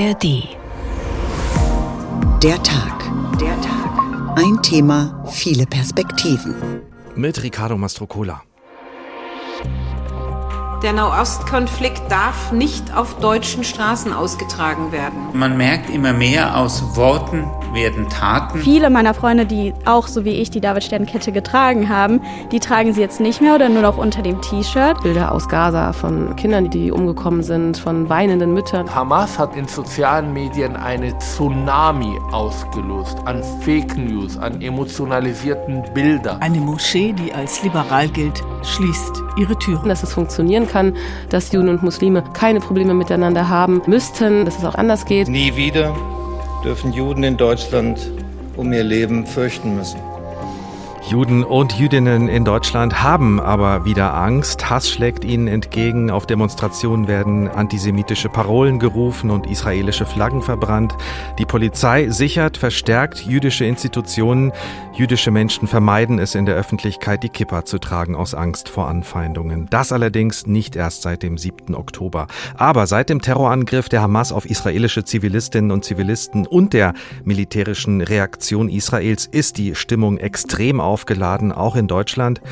ARD. Der Tag. Der Tag. Ein Thema, viele Perspektiven. Mit Riccardo Mastrocola. Der Nahostkonflikt darf nicht auf deutschen Straßen ausgetragen werden. Man merkt immer mehr aus Worten werden Taten. Viele meiner Freunde, die auch so wie ich die David-Stern-Kette getragen haben, die tragen sie jetzt nicht mehr oder nur noch unter dem T-Shirt. Bilder aus Gaza von Kindern, die umgekommen sind, von weinenden Müttern. Hamas hat in sozialen Medien eine Tsunami ausgelöst an Fake News, an emotionalisierten Bildern. Eine Moschee, die als liberal gilt, schließt ihre Türen. Dass es funktionieren kann, dass Juden und Muslime keine Probleme miteinander haben müssten, dass es auch anders geht. Nie wieder dürfen Juden in Deutschland um ihr Leben fürchten müssen. Juden und Jüdinnen in Deutschland haben aber wieder Angst. Hass schlägt ihnen entgegen. Auf Demonstrationen werden antisemitische Parolen gerufen und israelische Flaggen verbrannt. Die Polizei sichert verstärkt jüdische Institutionen. Jüdische Menschen vermeiden es in der Öffentlichkeit, die Kippa zu tragen aus Angst vor Anfeindungen. Das allerdings nicht erst seit dem 7. Oktober. Aber seit dem Terrorangriff der Hamas auf israelische Zivilistinnen und Zivilisten und der militärischen Reaktion Israels ist die Stimmung extrem aufgeladen, auch in Deutschland.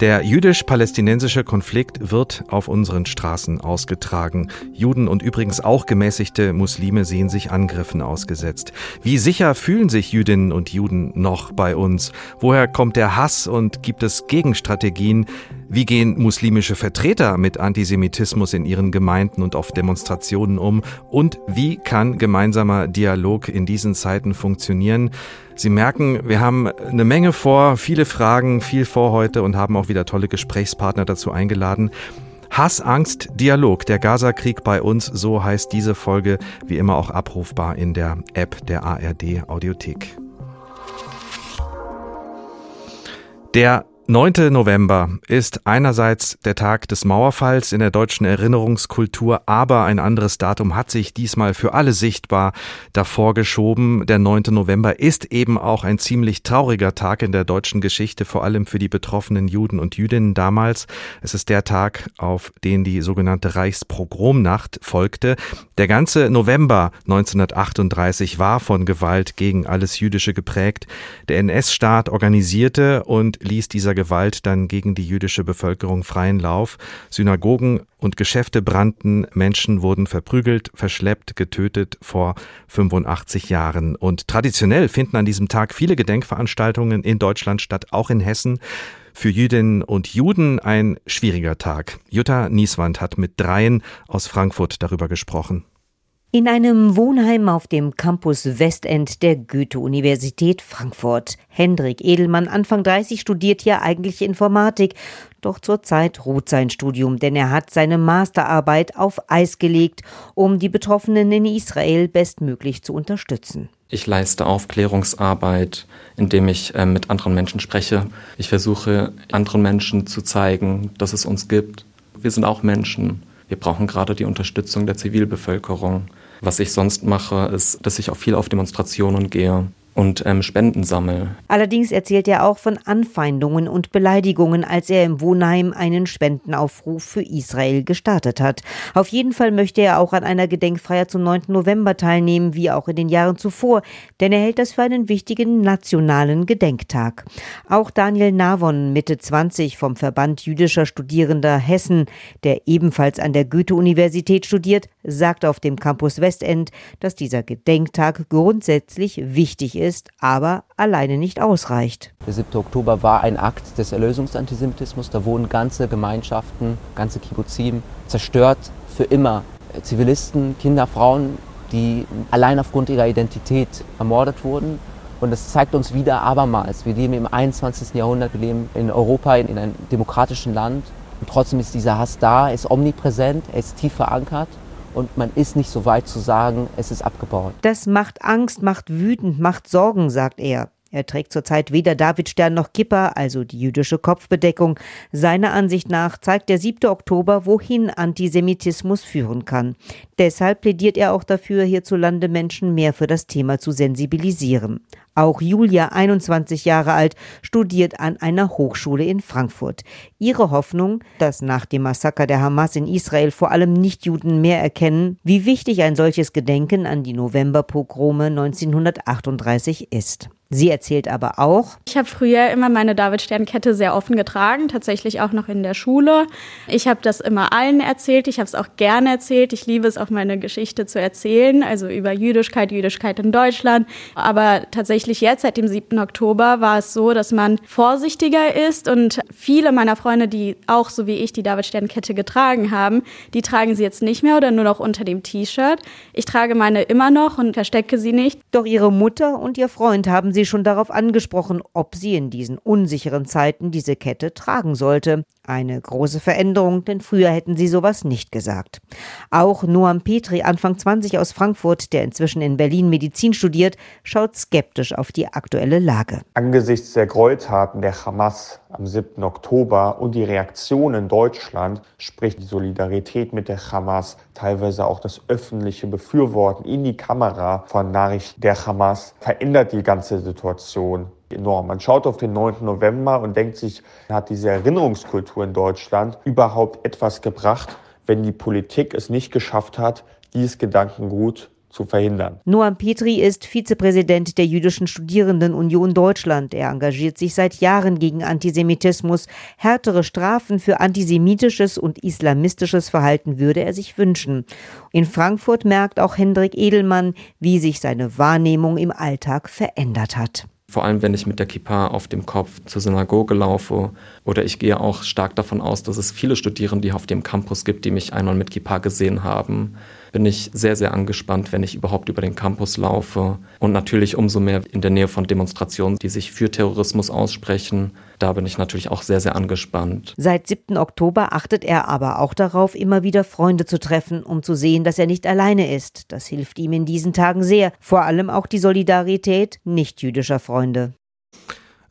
Der jüdisch-palästinensische Konflikt wird auf unseren Straßen ausgetragen. Juden und übrigens auch gemäßigte Muslime sehen sich Angriffen ausgesetzt. Wie sicher fühlen sich Jüdinnen und Juden noch bei uns? Woher kommt der Hass und gibt es Gegenstrategien? Wie gehen muslimische Vertreter mit Antisemitismus in ihren Gemeinden und auf Demonstrationen um? Und wie kann gemeinsamer Dialog in diesen Zeiten funktionieren? Sie merken, wir haben eine Menge vor, viele Fragen, viel vor heute und haben auch wieder tolle Gesprächspartner dazu eingeladen. Hass, Angst, Dialog, der Gaza-Krieg bei uns, so heißt diese Folge, wie immer auch abrufbar in der App der ARD Audiothek. Der 9. November ist einerseits der Tag des Mauerfalls in der deutschen Erinnerungskultur, aber ein anderes Datum hat sich diesmal für alle sichtbar davor geschoben. Der 9. November ist eben auch ein ziemlich trauriger Tag in der deutschen Geschichte, vor allem für die betroffenen Juden und Jüdinnen damals. Es ist der Tag, auf den die sogenannte Reichspogromnacht folgte. Der ganze November 1938 war von Gewalt gegen alles Jüdische geprägt. Der NS-Staat organisierte und ließ dieser Gewalt dann gegen die jüdische Bevölkerung freien Lauf. Synagogen und Geschäfte brannten, Menschen wurden verprügelt, verschleppt, getötet vor 85 Jahren. Und traditionell finden an diesem Tag viele Gedenkveranstaltungen in Deutschland statt, auch in Hessen. Für Jüdinnen und Juden ein schwieriger Tag. Jutta Nieswand hat mit dreien aus Frankfurt darüber gesprochen. In einem Wohnheim auf dem Campus Westend der Goethe-Universität Frankfurt. Hendrik Edelmann, Anfang 30, studiert hier eigentlich Informatik. Doch zurzeit ruht sein Studium, denn er hat seine Masterarbeit auf Eis gelegt, um die Betroffenen in Israel bestmöglich zu unterstützen. Ich leiste Aufklärungsarbeit, indem ich äh, mit anderen Menschen spreche. Ich versuche anderen Menschen zu zeigen, dass es uns gibt. Wir sind auch Menschen. Wir brauchen gerade die Unterstützung der Zivilbevölkerung. Was ich sonst mache, ist, dass ich auch viel auf Demonstrationen gehe und ähm, Spenden sammle. Allerdings erzählt er auch von Anfeindungen und Beleidigungen, als er im Wohnheim einen Spendenaufruf für Israel gestartet hat. Auf jeden Fall möchte er auch an einer Gedenkfeier zum 9. November teilnehmen, wie auch in den Jahren zuvor, denn er hält das für einen wichtigen nationalen Gedenktag. Auch Daniel Navon, Mitte 20 vom Verband jüdischer Studierender Hessen, der ebenfalls an der Goethe-Universität studiert, sagt auf dem Campus Westend, dass dieser Gedenktag grundsätzlich wichtig ist ist, aber alleine nicht ausreicht. Der 7. Oktober war ein Akt des Erlösungsantisemitismus. Da wurden ganze Gemeinschaften, ganze Kibbuzim zerstört für immer. Zivilisten, Kinder, Frauen, die allein aufgrund ihrer Identität ermordet wurden. Und das zeigt uns wieder abermals, wir leben im 21. Jahrhundert, wir leben in Europa, in einem demokratischen Land. Und trotzdem ist dieser Hass da, er ist omnipräsent, er ist tief verankert und man ist nicht so weit zu sagen, es ist abgebaut. Das macht Angst, macht wütend, macht Sorgen, sagt er. Er trägt zurzeit weder Davidstern noch Kippa, also die jüdische Kopfbedeckung. Seiner Ansicht nach zeigt der 7. Oktober, wohin Antisemitismus führen kann. Deshalb plädiert er auch dafür, hierzulande Menschen mehr für das Thema zu sensibilisieren. Auch Julia, 21 Jahre alt, studiert an einer Hochschule in Frankfurt. Ihre Hoffnung, dass nach dem Massaker der Hamas in Israel vor allem Nichtjuden mehr erkennen, wie wichtig ein solches Gedenken an die Novemberpogrome 1938 ist. Sie erzählt aber auch, ich habe früher immer meine David-Stern-Kette sehr offen getragen, tatsächlich auch noch in der Schule. Ich habe das immer allen erzählt, ich habe es auch gerne erzählt. Ich liebe es auch, meine Geschichte zu erzählen, also über Jüdischkeit, Jüdischkeit in Deutschland. Aber tatsächlich jetzt, seit dem 7. Oktober, war es so, dass man vorsichtiger ist und viele meiner Freunde, die auch so wie ich die David-Stern-Kette getragen haben, die tragen sie jetzt nicht mehr oder nur noch unter dem T-Shirt. Ich trage meine immer noch und verstecke sie nicht. Doch ihre Mutter und ihr Freund haben sie schon darauf angesprochen, ob sie in diesen unsicheren Zeiten diese Kette tragen sollte. Eine große Veränderung, denn früher hätten sie sowas nicht gesagt. Auch Noam Petri, Anfang 20 aus Frankfurt, der inzwischen in Berlin Medizin studiert, schaut skeptisch auf die aktuelle Lage. Angesichts der Gräueltaten der Hamas am 7. Oktober und die Reaktion in Deutschland spricht die Solidarität mit der Hamas, teilweise auch das öffentliche Befürworten in die Kamera von Nachrichten der Hamas verändert die ganze Situation enorm. Man schaut auf den 9. November und denkt sich, hat diese Erinnerungskultur in Deutschland überhaupt etwas gebracht, wenn die Politik es nicht geschafft hat, dieses Gedankengut zu verhindern. Noam Petri ist Vizepräsident der Jüdischen Studierendenunion Deutschland. Er engagiert sich seit Jahren gegen Antisemitismus. Härtere Strafen für antisemitisches und islamistisches Verhalten würde er sich wünschen. In Frankfurt merkt auch Hendrik Edelmann, wie sich seine Wahrnehmung im Alltag verändert hat. Vor allem, wenn ich mit der Kippa auf dem Kopf zur Synagoge laufe. Oder ich gehe auch stark davon aus, dass es viele Studierende auf dem Campus gibt, die mich einmal mit Kippa gesehen haben bin ich sehr, sehr angespannt, wenn ich überhaupt über den Campus laufe. Und natürlich umso mehr in der Nähe von Demonstrationen, die sich für Terrorismus aussprechen. Da bin ich natürlich auch sehr, sehr angespannt. Seit 7. Oktober achtet er aber auch darauf, immer wieder Freunde zu treffen, um zu sehen, dass er nicht alleine ist. Das hilft ihm in diesen Tagen sehr. Vor allem auch die Solidarität nicht-jüdischer Freunde.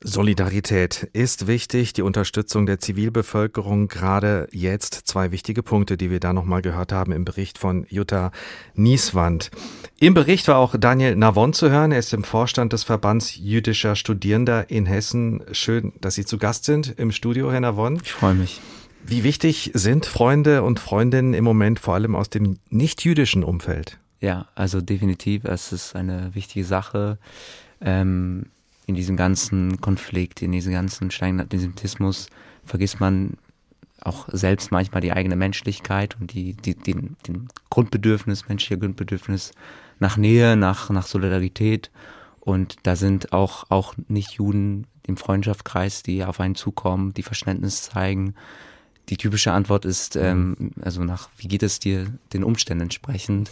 Solidarität ist wichtig, die Unterstützung der Zivilbevölkerung, gerade jetzt zwei wichtige Punkte, die wir da nochmal gehört haben im Bericht von Jutta Nieswand. Im Bericht war auch Daniel Navon zu hören, er ist im Vorstand des Verbands jüdischer Studierender in Hessen. Schön, dass Sie zu Gast sind im Studio, Herr Navon. Ich freue mich. Wie wichtig sind Freunde und Freundinnen im Moment vor allem aus dem nicht-jüdischen Umfeld? Ja, also definitiv, es ist eine wichtige Sache. Ähm, in diesem ganzen Konflikt, in diesem ganzen Antisemitismus vergisst man auch selbst manchmal die eigene Menschlichkeit und die, die, den, den Grundbedürfnis, menschliche Grundbedürfnis nach Nähe, nach, nach Solidarität. Und da sind auch, auch Nicht-Juden im Freundschaftskreis, die auf einen zukommen, die Verständnis zeigen. Die typische Antwort ist, ähm, also nach, wie geht es dir den Umständen entsprechend?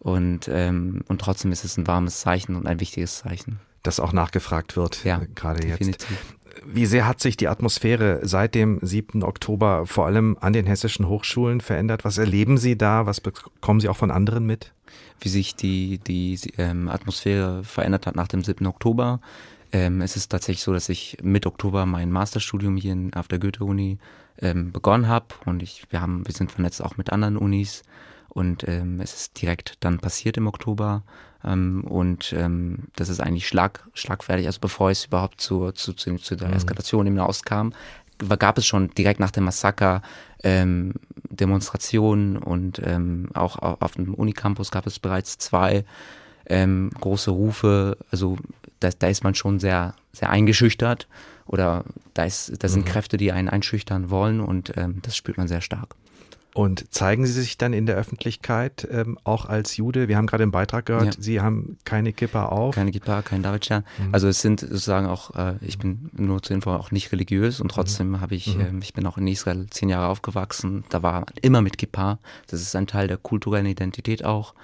Und, ähm, und trotzdem ist es ein warmes Zeichen und ein wichtiges Zeichen das auch nachgefragt wird, ja, äh, gerade definitiv. jetzt. Wie sehr hat sich die Atmosphäre seit dem 7. Oktober vor allem an den hessischen Hochschulen verändert? Was erleben Sie da? Was bekommen Sie auch von anderen mit? Wie sich die, die ähm, Atmosphäre verändert hat nach dem 7. Oktober. Ähm, es ist tatsächlich so, dass ich mit Oktober mein Masterstudium hier in, auf der Goethe-Uni ähm, begonnen habe und ich, wir, haben, wir sind vernetzt auch mit anderen Unis und ähm, es ist direkt dann passiert im Oktober. Ähm, und ähm, das ist eigentlich schlag, schlagfertig, also bevor es überhaupt zu, zu, zu, zu der mhm. Eskalation hinauskam, gab es schon direkt nach dem Massaker ähm, Demonstrationen und ähm, auch auf dem Unicampus gab es bereits zwei ähm, große Rufe. Also da, da ist man schon sehr, sehr eingeschüchtert oder da, ist, da sind mhm. Kräfte, die einen einschüchtern wollen und ähm, das spürt man sehr stark. Und zeigen Sie sich dann in der Öffentlichkeit ähm, auch als Jude? Wir haben gerade im Beitrag gehört, ja. Sie haben keine Kippa auf. Keine Kippa, kein Davidstern. Mhm. Also es sind sozusagen auch, äh, ich bin nur zur Info auch nicht religiös und trotzdem mhm. habe ich, mhm. äh, ich bin auch in Israel zehn Jahre aufgewachsen. Da war immer mit Kippa. Das ist ein Teil der kulturellen Identität auch.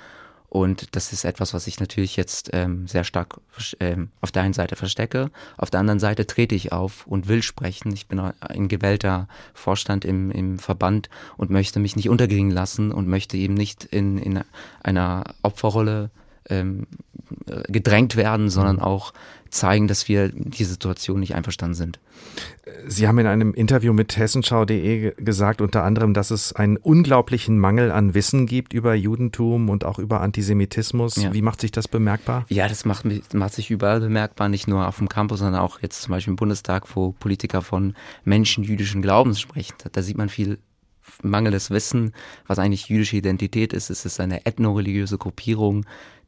Und das ist etwas, was ich natürlich jetzt ähm, sehr stark ähm, auf der einen Seite verstecke. Auf der anderen Seite trete ich auf und will sprechen. Ich bin ein gewählter Vorstand im, im Verband und möchte mich nicht unterkriegen lassen und möchte eben nicht in, in einer Opferrolle ähm, gedrängt werden, sondern mhm. auch zeigen, dass wir die Situation nicht einverstanden sind. Sie haben in einem Interview mit hessenschau.de gesagt, unter anderem, dass es einen unglaublichen Mangel an Wissen gibt über Judentum und auch über Antisemitismus. Ja. Wie macht sich das bemerkbar? Ja, das macht, macht sich überall bemerkbar, nicht nur auf dem Campus, sondern auch jetzt zum Beispiel im Bundestag, wo Politiker von Menschen jüdischen Glaubens sprechen. Da sieht man viel mangelndes Wissen, was eigentlich jüdische Identität ist. Es ist eine ethnoreligiöse Gruppierung,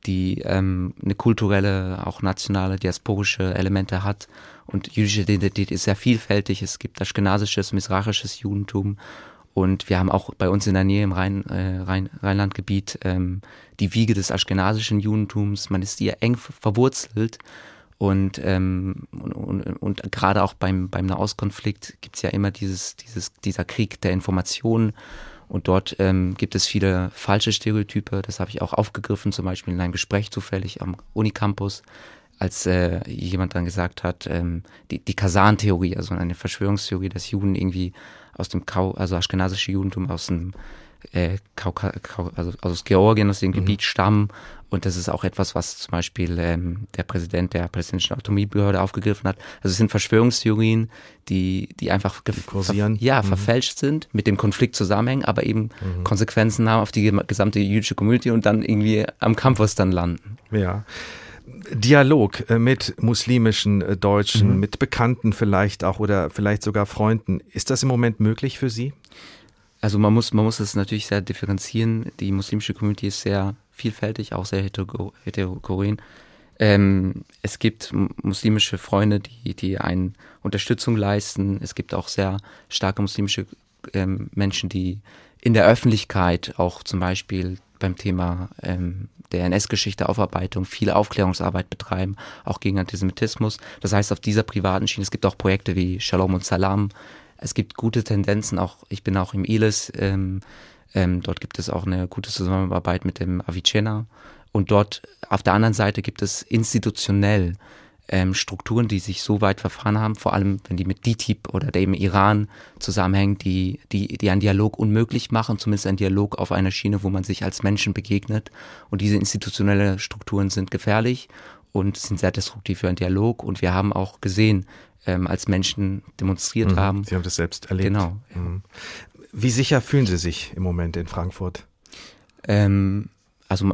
die ähm, eine kulturelle, auch nationale, diasporische Elemente hat. Und jüdische Identität ist sehr vielfältig. Es gibt aschkenasisches, misrachisches Judentum. Und wir haben auch bei uns in der Nähe im Rhein, äh, Rhein, Rheinlandgebiet ähm, die Wiege des aschkenasischen Judentums. Man ist hier eng verwurzelt. Und, ähm, und, und, und gerade auch beim, beim Nahostkonflikt gibt es ja immer dieses, dieses, dieser Krieg der Informationen. Und dort ähm, gibt es viele falsche Stereotype. Das habe ich auch aufgegriffen, zum Beispiel in einem Gespräch zufällig am Unicampus, als äh, jemand dann gesagt hat, ähm, die, die Kasan-Theorie, also eine Verschwörungstheorie, dass Juden irgendwie aus dem Kau, also aschkenasische Judentum aus dem äh, Kauka, also aus Georgien, aus dem mhm. Gebiet stammen. Und das ist auch etwas, was zum Beispiel ähm, der Präsident der palästinensischen Autonomiebehörde aufgegriffen hat. Also es sind Verschwörungstheorien, die, die einfach die kursieren. Ver ja, mhm. verfälscht sind, mit dem Konflikt zusammenhängen, aber eben mhm. Konsequenzen haben auf die gesamte jüdische Community und dann irgendwie am Campus dann landen. Ja. Dialog äh, mit muslimischen äh, Deutschen, mhm. mit Bekannten vielleicht auch oder vielleicht sogar Freunden. Ist das im Moment möglich für Sie? Also man muss, man muss es natürlich sehr differenzieren. Die muslimische Community ist sehr vielfältig, auch sehr heterogen. Ähm, es gibt muslimische Freunde, die, die einen Unterstützung leisten. Es gibt auch sehr starke muslimische ähm, Menschen, die in der Öffentlichkeit auch zum Beispiel beim Thema ähm, der NS-Geschichte Aufarbeitung viel Aufklärungsarbeit betreiben, auch gegen Antisemitismus. Das heißt, auf dieser privaten Schiene, es gibt auch Projekte wie Shalom und Salam, es gibt gute Tendenzen, auch ich bin auch im ILIS, ähm, ähm, dort gibt es auch eine gute Zusammenarbeit mit dem Avicenna. Und dort auf der anderen Seite gibt es institutionell ähm, Strukturen, die sich so weit verfahren haben, vor allem wenn die mit DTIP oder dem Iran zusammenhängen, die, die, die einen Dialog unmöglich machen, zumindest einen Dialog auf einer Schiene, wo man sich als Menschen begegnet. Und diese institutionellen Strukturen sind gefährlich und sind sehr destruktiv für einen Dialog. Und wir haben auch gesehen, ähm, als Menschen demonstriert mhm. haben. Sie haben das selbst erlebt. Genau. Mhm. Wie sicher fühlen Sie sich im Moment in Frankfurt? Ähm, also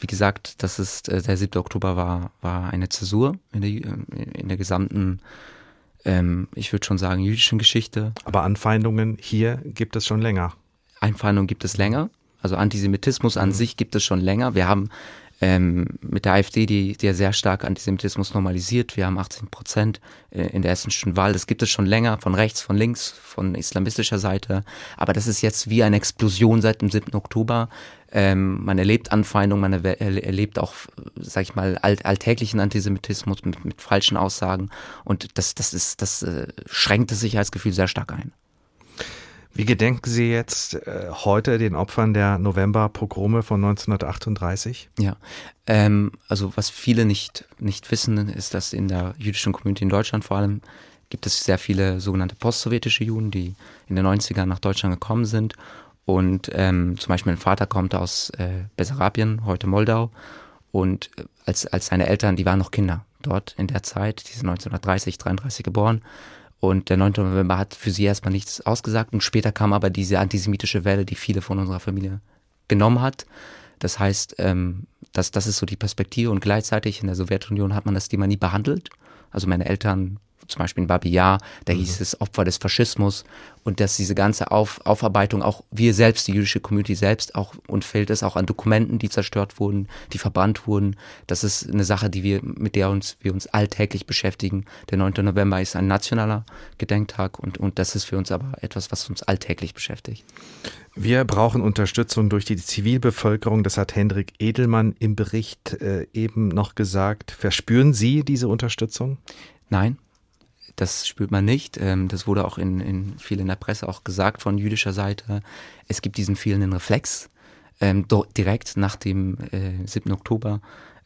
wie gesagt, das ist äh, der 7. Oktober war war eine Zäsur in der in der gesamten ähm, ich würde schon sagen jüdischen Geschichte. Aber Anfeindungen hier gibt es schon länger. Anfeindungen gibt es länger. Also Antisemitismus an mhm. sich gibt es schon länger. Wir haben ähm, mit der AfD, die, die ja sehr stark Antisemitismus normalisiert. Wir haben 18 Prozent äh, in der hessischen Wahl. Das gibt es schon länger, von rechts, von links, von islamistischer Seite. Aber das ist jetzt wie eine Explosion seit dem 7. Oktober. Ähm, man erlebt Anfeindungen, man erlebt auch, sag ich mal, alt, alltäglichen Antisemitismus mit, mit falschen Aussagen. Und das, das ist, das äh, schränkt das Sicherheitsgefühl sehr stark ein. Wie gedenken Sie jetzt äh, heute den Opfern der November-Pogrome von 1938? Ja, ähm, also was viele nicht, nicht wissen, ist, dass in der jüdischen Community in Deutschland vor allem gibt es sehr viele sogenannte postsowjetische Juden, die in den 90ern nach Deutschland gekommen sind. Und ähm, zum Beispiel mein Vater kommt aus äh, Bessarabien, heute Moldau. Und äh, als, als seine Eltern, die waren noch Kinder dort in der Zeit, die sind 1930, 33 geboren. Und der 9. November hat für sie erstmal nichts ausgesagt. Und später kam aber diese antisemitische Welle, die viele von unserer Familie genommen hat. Das heißt, ähm, das, das ist so die Perspektive. Und gleichzeitig in der Sowjetunion hat man das Thema nie behandelt. Also meine Eltern zum Beispiel in Babi Yar, da mhm. hieß es Opfer des Faschismus und dass diese ganze Auf, Aufarbeitung, auch wir selbst, die jüdische Community selbst, auch und fällt es auch an Dokumenten, die zerstört wurden, die verbrannt wurden. Das ist eine Sache, die wir, mit der uns, wir uns alltäglich beschäftigen. Der 9. November ist ein nationaler Gedenktag und, und das ist für uns aber etwas, was uns alltäglich beschäftigt. Wir brauchen Unterstützung durch die Zivilbevölkerung. Das hat Hendrik Edelmann im Bericht äh, eben noch gesagt. Verspüren Sie diese Unterstützung? Nein, das spürt man nicht. Ähm, das wurde auch in, in viel in der Presse auch gesagt von jüdischer Seite. Es gibt diesen fehlenden Reflex ähm, direkt nach dem äh, 7. Oktober,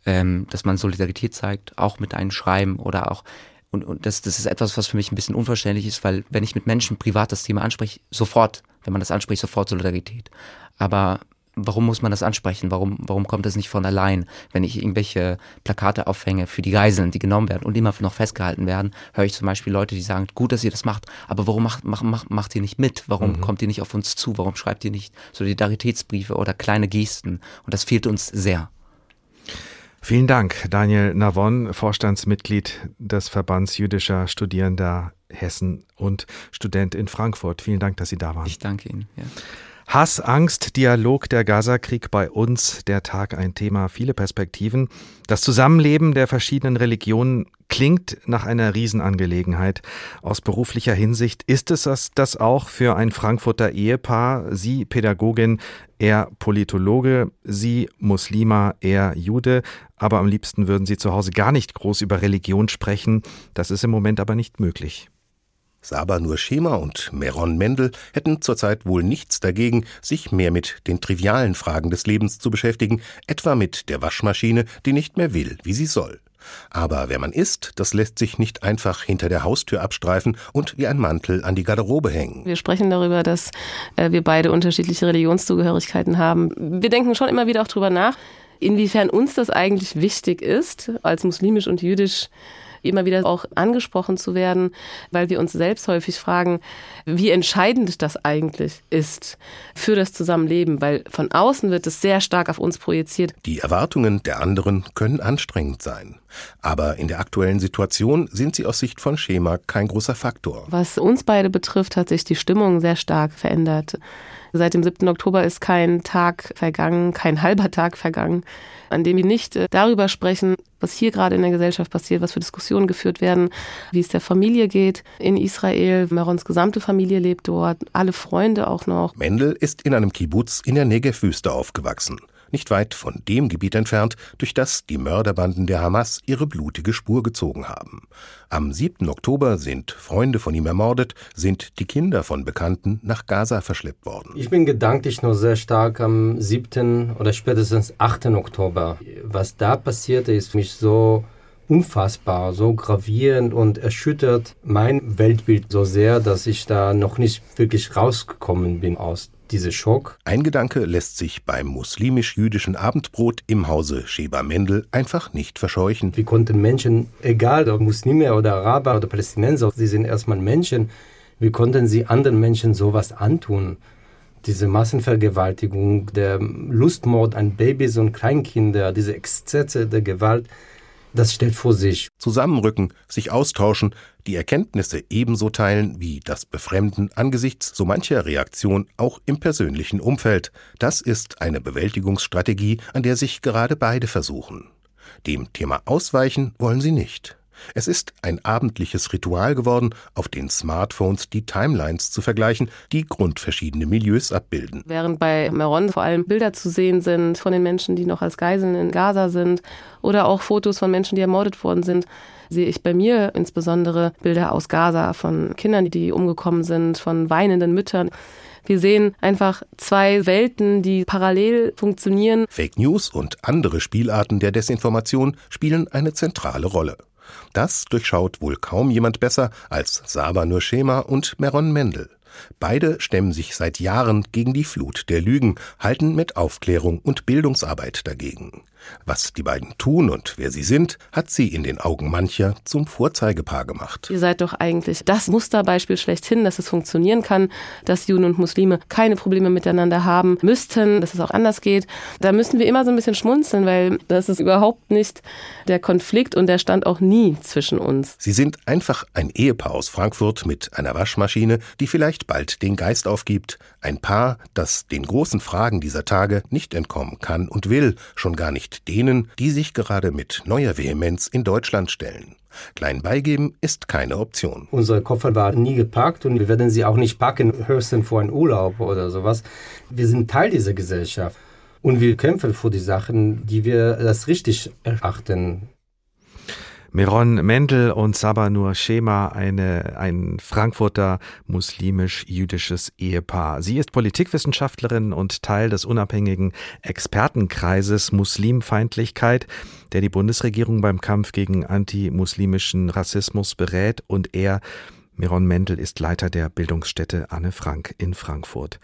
ähm, dass man Solidarität zeigt, auch mit einem Schreiben oder auch und, und das, das ist etwas, was für mich ein bisschen unverständlich ist, weil wenn ich mit Menschen privat das Thema anspreche, sofort, wenn man das anspricht, sofort Solidarität. Aber warum muss man das ansprechen? Warum, warum kommt das nicht von allein? Wenn ich irgendwelche Plakate aufhänge für die Geiseln, die genommen werden und immer noch festgehalten werden, höre ich zum Beispiel Leute, die sagen, gut, dass ihr das macht, aber warum macht, macht, macht, macht ihr nicht mit? Warum mhm. kommt ihr nicht auf uns zu? Warum schreibt ihr nicht Solidaritätsbriefe oder kleine Gesten? Und das fehlt uns sehr. Vielen Dank, Daniel Navon, Vorstandsmitglied des Verbands jüdischer Studierender Hessen und Student in Frankfurt. Vielen Dank, dass Sie da waren. Ich danke Ihnen. Ja. Hass, Angst, Dialog, der Gazakrieg bei uns, der Tag ein Thema, viele Perspektiven. Das Zusammenleben der verschiedenen Religionen klingt nach einer Riesenangelegenheit. Aus beruflicher Hinsicht ist es das, das auch für ein Frankfurter Ehepaar. Sie Pädagogin, er Politologe, sie Muslima, er Jude. Aber am liebsten würden sie zu Hause gar nicht groß über Religion sprechen. Das ist im Moment aber nicht möglich. Saba Nur Schema und Meron Mendel hätten zurzeit wohl nichts dagegen, sich mehr mit den trivialen Fragen des Lebens zu beschäftigen, etwa mit der Waschmaschine, die nicht mehr will, wie sie soll. Aber wer man ist, das lässt sich nicht einfach hinter der Haustür abstreifen und wie ein Mantel an die Garderobe hängen. Wir sprechen darüber, dass äh, wir beide unterschiedliche Religionszugehörigkeiten haben. Wir denken schon immer wieder auch darüber nach, inwiefern uns das eigentlich wichtig ist, als muslimisch und jüdisch immer wieder auch angesprochen zu werden, weil wir uns selbst häufig fragen, wie entscheidend das eigentlich ist für das Zusammenleben, weil von außen wird es sehr stark auf uns projiziert. Die Erwartungen der anderen können anstrengend sein. Aber in der aktuellen Situation sind sie aus Sicht von Schema kein großer Faktor. Was uns beide betrifft, hat sich die Stimmung sehr stark verändert. Seit dem 7. Oktober ist kein Tag vergangen, kein halber Tag vergangen, an dem wir nicht äh, darüber sprechen, was hier gerade in der Gesellschaft passiert, was für Diskussionen geführt werden, wie es der Familie geht in Israel. Marons gesamte Familie lebt dort, alle Freunde auch noch. Mendel ist in einem Kibbutz in der Negev-Wüste aufgewachsen nicht weit von dem Gebiet entfernt, durch das die Mörderbanden der Hamas ihre blutige Spur gezogen haben. Am 7. Oktober sind Freunde von ihm ermordet, sind die Kinder von Bekannten nach Gaza verschleppt worden. Ich bin gedanklich noch sehr stark am 7. oder spätestens 8. Oktober. Was da passierte, ist mich so unfassbar, so gravierend und erschüttert mein Weltbild so sehr, dass ich da noch nicht wirklich rausgekommen bin aus diese Schock. Ein Gedanke lässt sich beim muslimisch-jüdischen Abendbrot im Hause Sheba Mendel einfach nicht verscheuchen. Wie konnten Menschen, egal ob Muslime oder Araber oder Palästinenser, sie sind erstmal Menschen, wie konnten sie anderen Menschen sowas antun? Diese Massenvergewaltigung, der Lustmord an Babys und Kleinkinder, diese Exzesse der Gewalt, das stellt vor sich. Zusammenrücken, sich austauschen, die Erkenntnisse ebenso teilen wie das Befremden angesichts so mancher Reaktion auch im persönlichen Umfeld. Das ist eine Bewältigungsstrategie, an der sich gerade beide versuchen. Dem Thema ausweichen wollen sie nicht. Es ist ein abendliches Ritual geworden, auf den Smartphones die Timelines zu vergleichen, die grundverschiedene Milieus abbilden. Während bei Meron vor allem Bilder zu sehen sind von den Menschen, die noch als Geiseln in Gaza sind oder auch Fotos von Menschen, die ermordet worden sind, sehe ich bei mir insbesondere Bilder aus Gaza von Kindern, die umgekommen sind, von weinenden Müttern. Wir sehen einfach zwei Welten, die parallel funktionieren. Fake News und andere Spielarten der Desinformation spielen eine zentrale Rolle. Das durchschaut wohl kaum jemand besser als Saba Nurshema und Meron Mendel. Beide stemmen sich seit Jahren gegen die Flut der Lügen, halten mit Aufklärung und Bildungsarbeit dagegen. Was die beiden tun und wer sie sind, hat sie in den Augen mancher zum Vorzeigepaar gemacht. Ihr seid doch eigentlich das Musterbeispiel schlechthin, dass es funktionieren kann, dass Juden und Muslime keine Probleme miteinander haben müssten, dass es auch anders geht. Da müssen wir immer so ein bisschen schmunzeln, weil das ist überhaupt nicht der Konflikt und der stand auch nie zwischen uns. Sie sind einfach ein Ehepaar aus Frankfurt mit einer Waschmaschine, die vielleicht bald den Geist aufgibt. Ein Paar, das den großen Fragen dieser Tage nicht entkommen kann und will, schon gar nicht nicht denen, die sich gerade mit neuer Vehemenz in Deutschland stellen. Klein beigeben ist keine Option. Unsere Koffer waren nie gepackt und wir werden sie auch nicht packen, höchstens vor einen Urlaub oder sowas. Wir sind Teil dieser Gesellschaft und wir kämpfen für die Sachen, die wir das richtig erachten. Meron Mendel und Sabanur Schema, eine, ein Frankfurter muslimisch-jüdisches Ehepaar. Sie ist Politikwissenschaftlerin und Teil des unabhängigen Expertenkreises Muslimfeindlichkeit, der die Bundesregierung beim Kampf gegen antimuslimischen Rassismus berät und er, Meron Mendel, ist Leiter der Bildungsstätte Anne Frank in Frankfurt.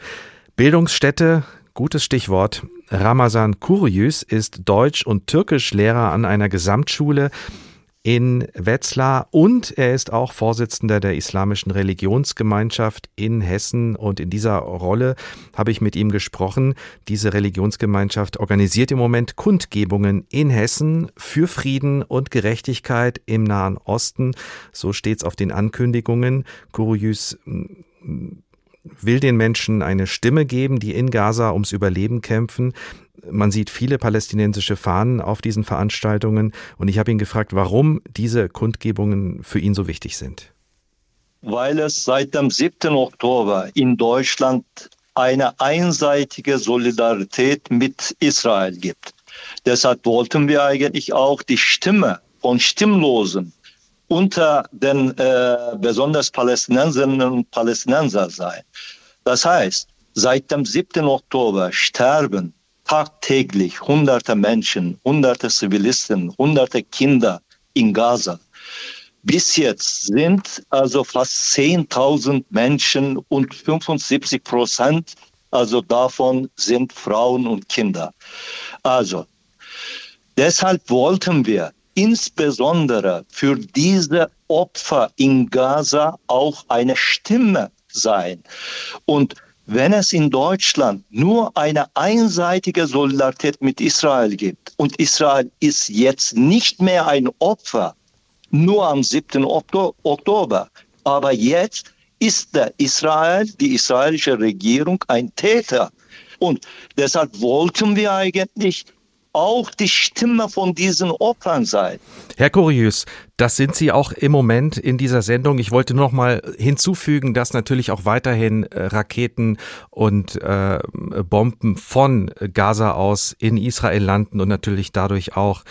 Bildungsstätte, Gutes Stichwort. Ramazan Kuryüz ist Deutsch- und Türkischlehrer an einer Gesamtschule in Wetzlar und er ist auch Vorsitzender der Islamischen Religionsgemeinschaft in Hessen und in dieser Rolle habe ich mit ihm gesprochen. Diese Religionsgemeinschaft organisiert im Moment Kundgebungen in Hessen für Frieden und Gerechtigkeit im Nahen Osten. So steht es auf den Ankündigungen. Kurujus will den Menschen eine Stimme geben, die in Gaza ums Überleben kämpfen. Man sieht viele palästinensische Fahnen auf diesen Veranstaltungen und ich habe ihn gefragt, warum diese Kundgebungen für ihn so wichtig sind. Weil es seit dem 7. Oktober in Deutschland eine einseitige Solidarität mit Israel gibt. Deshalb wollten wir eigentlich auch die Stimme von Stimmlosen unter den äh, besonders Palästinenserinnen und Palästinenser sein. Das heißt, seit dem 7. Oktober sterben tagtäglich hunderte Menschen, hunderte Zivilisten, hunderte Kinder in Gaza. Bis jetzt sind also fast 10.000 Menschen und 75 Prozent, also davon sind Frauen und Kinder. Also, deshalb wollten wir insbesondere für diese Opfer in Gaza auch eine Stimme sein. Und wenn es in Deutschland nur eine einseitige Solidarität mit Israel gibt und Israel ist jetzt nicht mehr ein Opfer, nur am 7. Oktober, aber jetzt ist der Israel, die israelische Regierung ein Täter. Und deshalb wollten wir eigentlich auch die Stimme von diesen Opfern sein. Herr Kurius, das sind Sie auch im Moment in dieser Sendung. Ich wollte noch mal hinzufügen, dass natürlich auch weiterhin äh, Raketen und äh, Bomben von Gaza aus in Israel landen und natürlich dadurch auch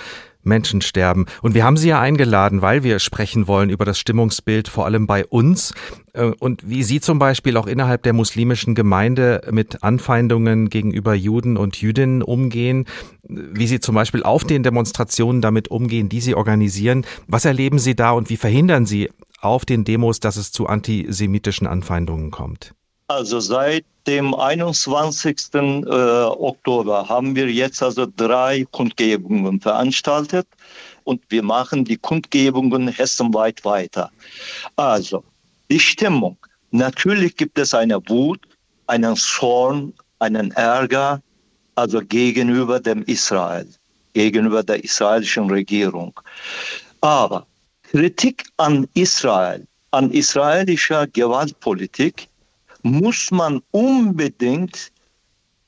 Menschen sterben. Und wir haben Sie ja eingeladen, weil wir sprechen wollen über das Stimmungsbild, vor allem bei uns äh, und wie Sie zum Beispiel auch innerhalb der muslimischen Gemeinde mit Anfeindungen gegenüber Juden und Jüdinnen umgehen, wie Sie zum Beispiel auf den Demonstrationen damit umgehen, die Sie organisieren. Was erleben Sie da und wie verhindern Sie auf den Demos, dass es zu antisemitischen Anfeindungen kommt? Also seit dem 21. Äh, Oktober haben wir jetzt also drei Kundgebungen veranstaltet und wir machen die Kundgebungen hessenweit weiter. Also die Stimmung. Natürlich gibt es eine Wut, einen Zorn, einen Ärger, also gegenüber dem Israel, gegenüber der israelischen Regierung. Aber Kritik an Israel, an israelischer Gewaltpolitik muss man unbedingt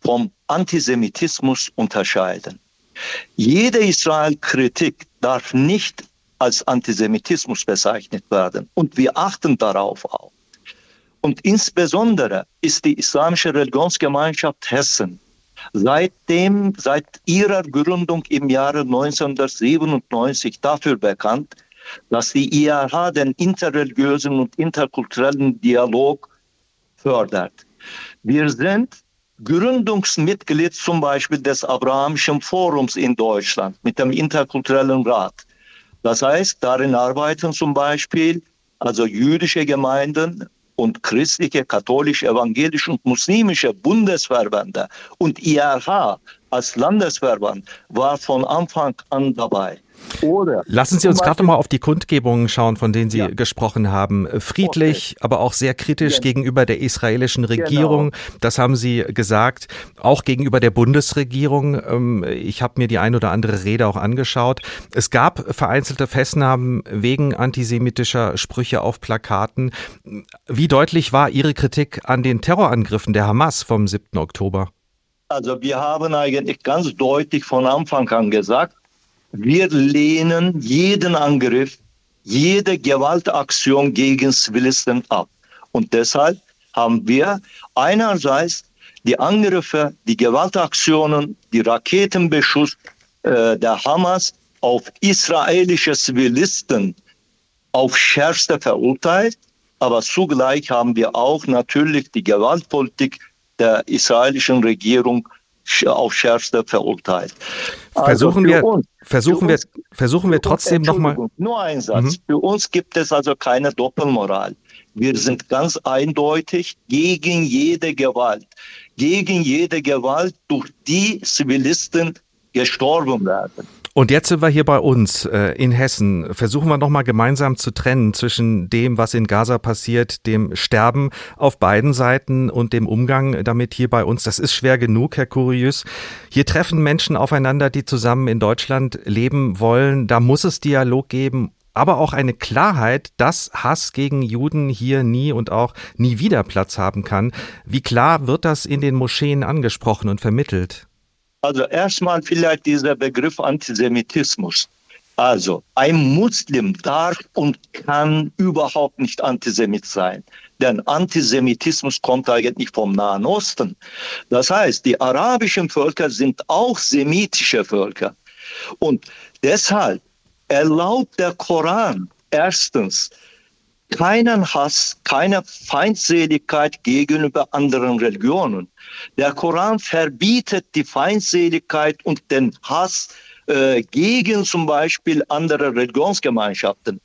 vom Antisemitismus unterscheiden. Jede Israel-Kritik darf nicht als Antisemitismus bezeichnet werden. Und wir achten darauf auch. Und insbesondere ist die Islamische Religionsgemeinschaft Hessen seitdem, seit ihrer Gründung im Jahre 1997 dafür bekannt, dass die IRH den interreligiösen und interkulturellen Dialog fördert. Wir sind Gründungsmitglied zum Beispiel des Abrahamischen Forums in Deutschland mit dem Interkulturellen Rat. Das heißt, darin arbeiten zum Beispiel also jüdische Gemeinden und christliche, katholische, evangelische und muslimische Bundesverbände und IRH als Landesverband war von Anfang an dabei. Oder Lassen Sie uns gerade mal auf die Kundgebungen schauen, von denen Sie ja. gesprochen haben. Friedlich, okay. aber auch sehr kritisch ja. gegenüber der israelischen genau. Regierung. Genau. Das haben Sie gesagt. Auch gegenüber der Bundesregierung. Ähm, ich habe mir die ein oder andere Rede auch angeschaut. Es gab vereinzelte Festnahmen wegen antisemitischer Sprüche auf Plakaten. Wie deutlich war Ihre Kritik an den Terrorangriffen der Hamas vom 7. Oktober? Also wir haben eigentlich ganz deutlich von Anfang an gesagt, wir lehnen jeden Angriff, jede Gewaltaktion gegen Zivilisten ab. Und deshalb haben wir einerseits die Angriffe, die Gewaltaktionen, die Raketenbeschuss äh, der Hamas auf israelische Zivilisten auf schärfste verurteilt, aber zugleich haben wir auch natürlich die Gewaltpolitik der israelischen Regierung auf schärfste verurteilt. Versuchen also wir, uns, versuchen wir, versuchen wir trotzdem nochmal. Nur ein Satz. Mhm. Für uns gibt es also keine Doppelmoral. Wir sind ganz eindeutig gegen jede Gewalt, gegen jede Gewalt durch die Zivilisten gestorben werden. Und jetzt sind wir hier bei uns äh, in Hessen. Versuchen wir nochmal gemeinsam zu trennen zwischen dem, was in Gaza passiert, dem Sterben auf beiden Seiten und dem Umgang damit hier bei uns. Das ist schwer genug, Herr Kurius. Hier treffen Menschen aufeinander, die zusammen in Deutschland leben wollen. Da muss es Dialog geben aber auch eine Klarheit, dass Hass gegen Juden hier nie und auch nie wieder Platz haben kann. Wie klar wird das in den Moscheen angesprochen und vermittelt? Also erstmal vielleicht dieser Begriff Antisemitismus. Also ein Muslim darf und kann überhaupt nicht Antisemit sein. Denn Antisemitismus kommt eigentlich vom Nahen Osten. Das heißt, die arabischen Völker sind auch semitische Völker. Und deshalb erlaubt der Koran erstens keinen Hass, keine Feindseligkeit gegenüber anderen Religionen. Der Koran verbietet die Feindseligkeit und den Hass äh, gegen zum Beispiel andere Religionsgemeinschaften.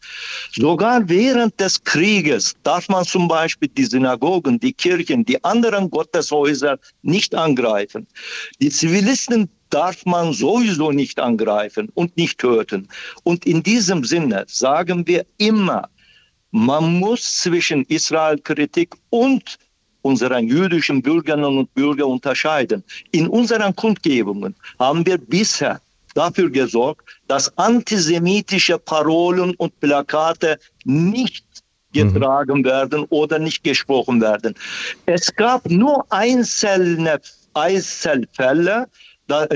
Sogar während des Krieges darf man zum Beispiel die Synagogen, die Kirchen, die anderen Gotteshäuser nicht angreifen. Die Zivilisten darf man sowieso nicht angreifen und nicht töten. Und in diesem Sinne sagen wir immer, man muss zwischen Israel-Kritik und unseren jüdischen Bürgerinnen und Bürgern unterscheiden. In unseren Kundgebungen haben wir bisher dafür gesorgt, dass antisemitische Parolen und Plakate nicht getragen mhm. werden oder nicht gesprochen werden. Es gab nur einzelne Einzelfälle,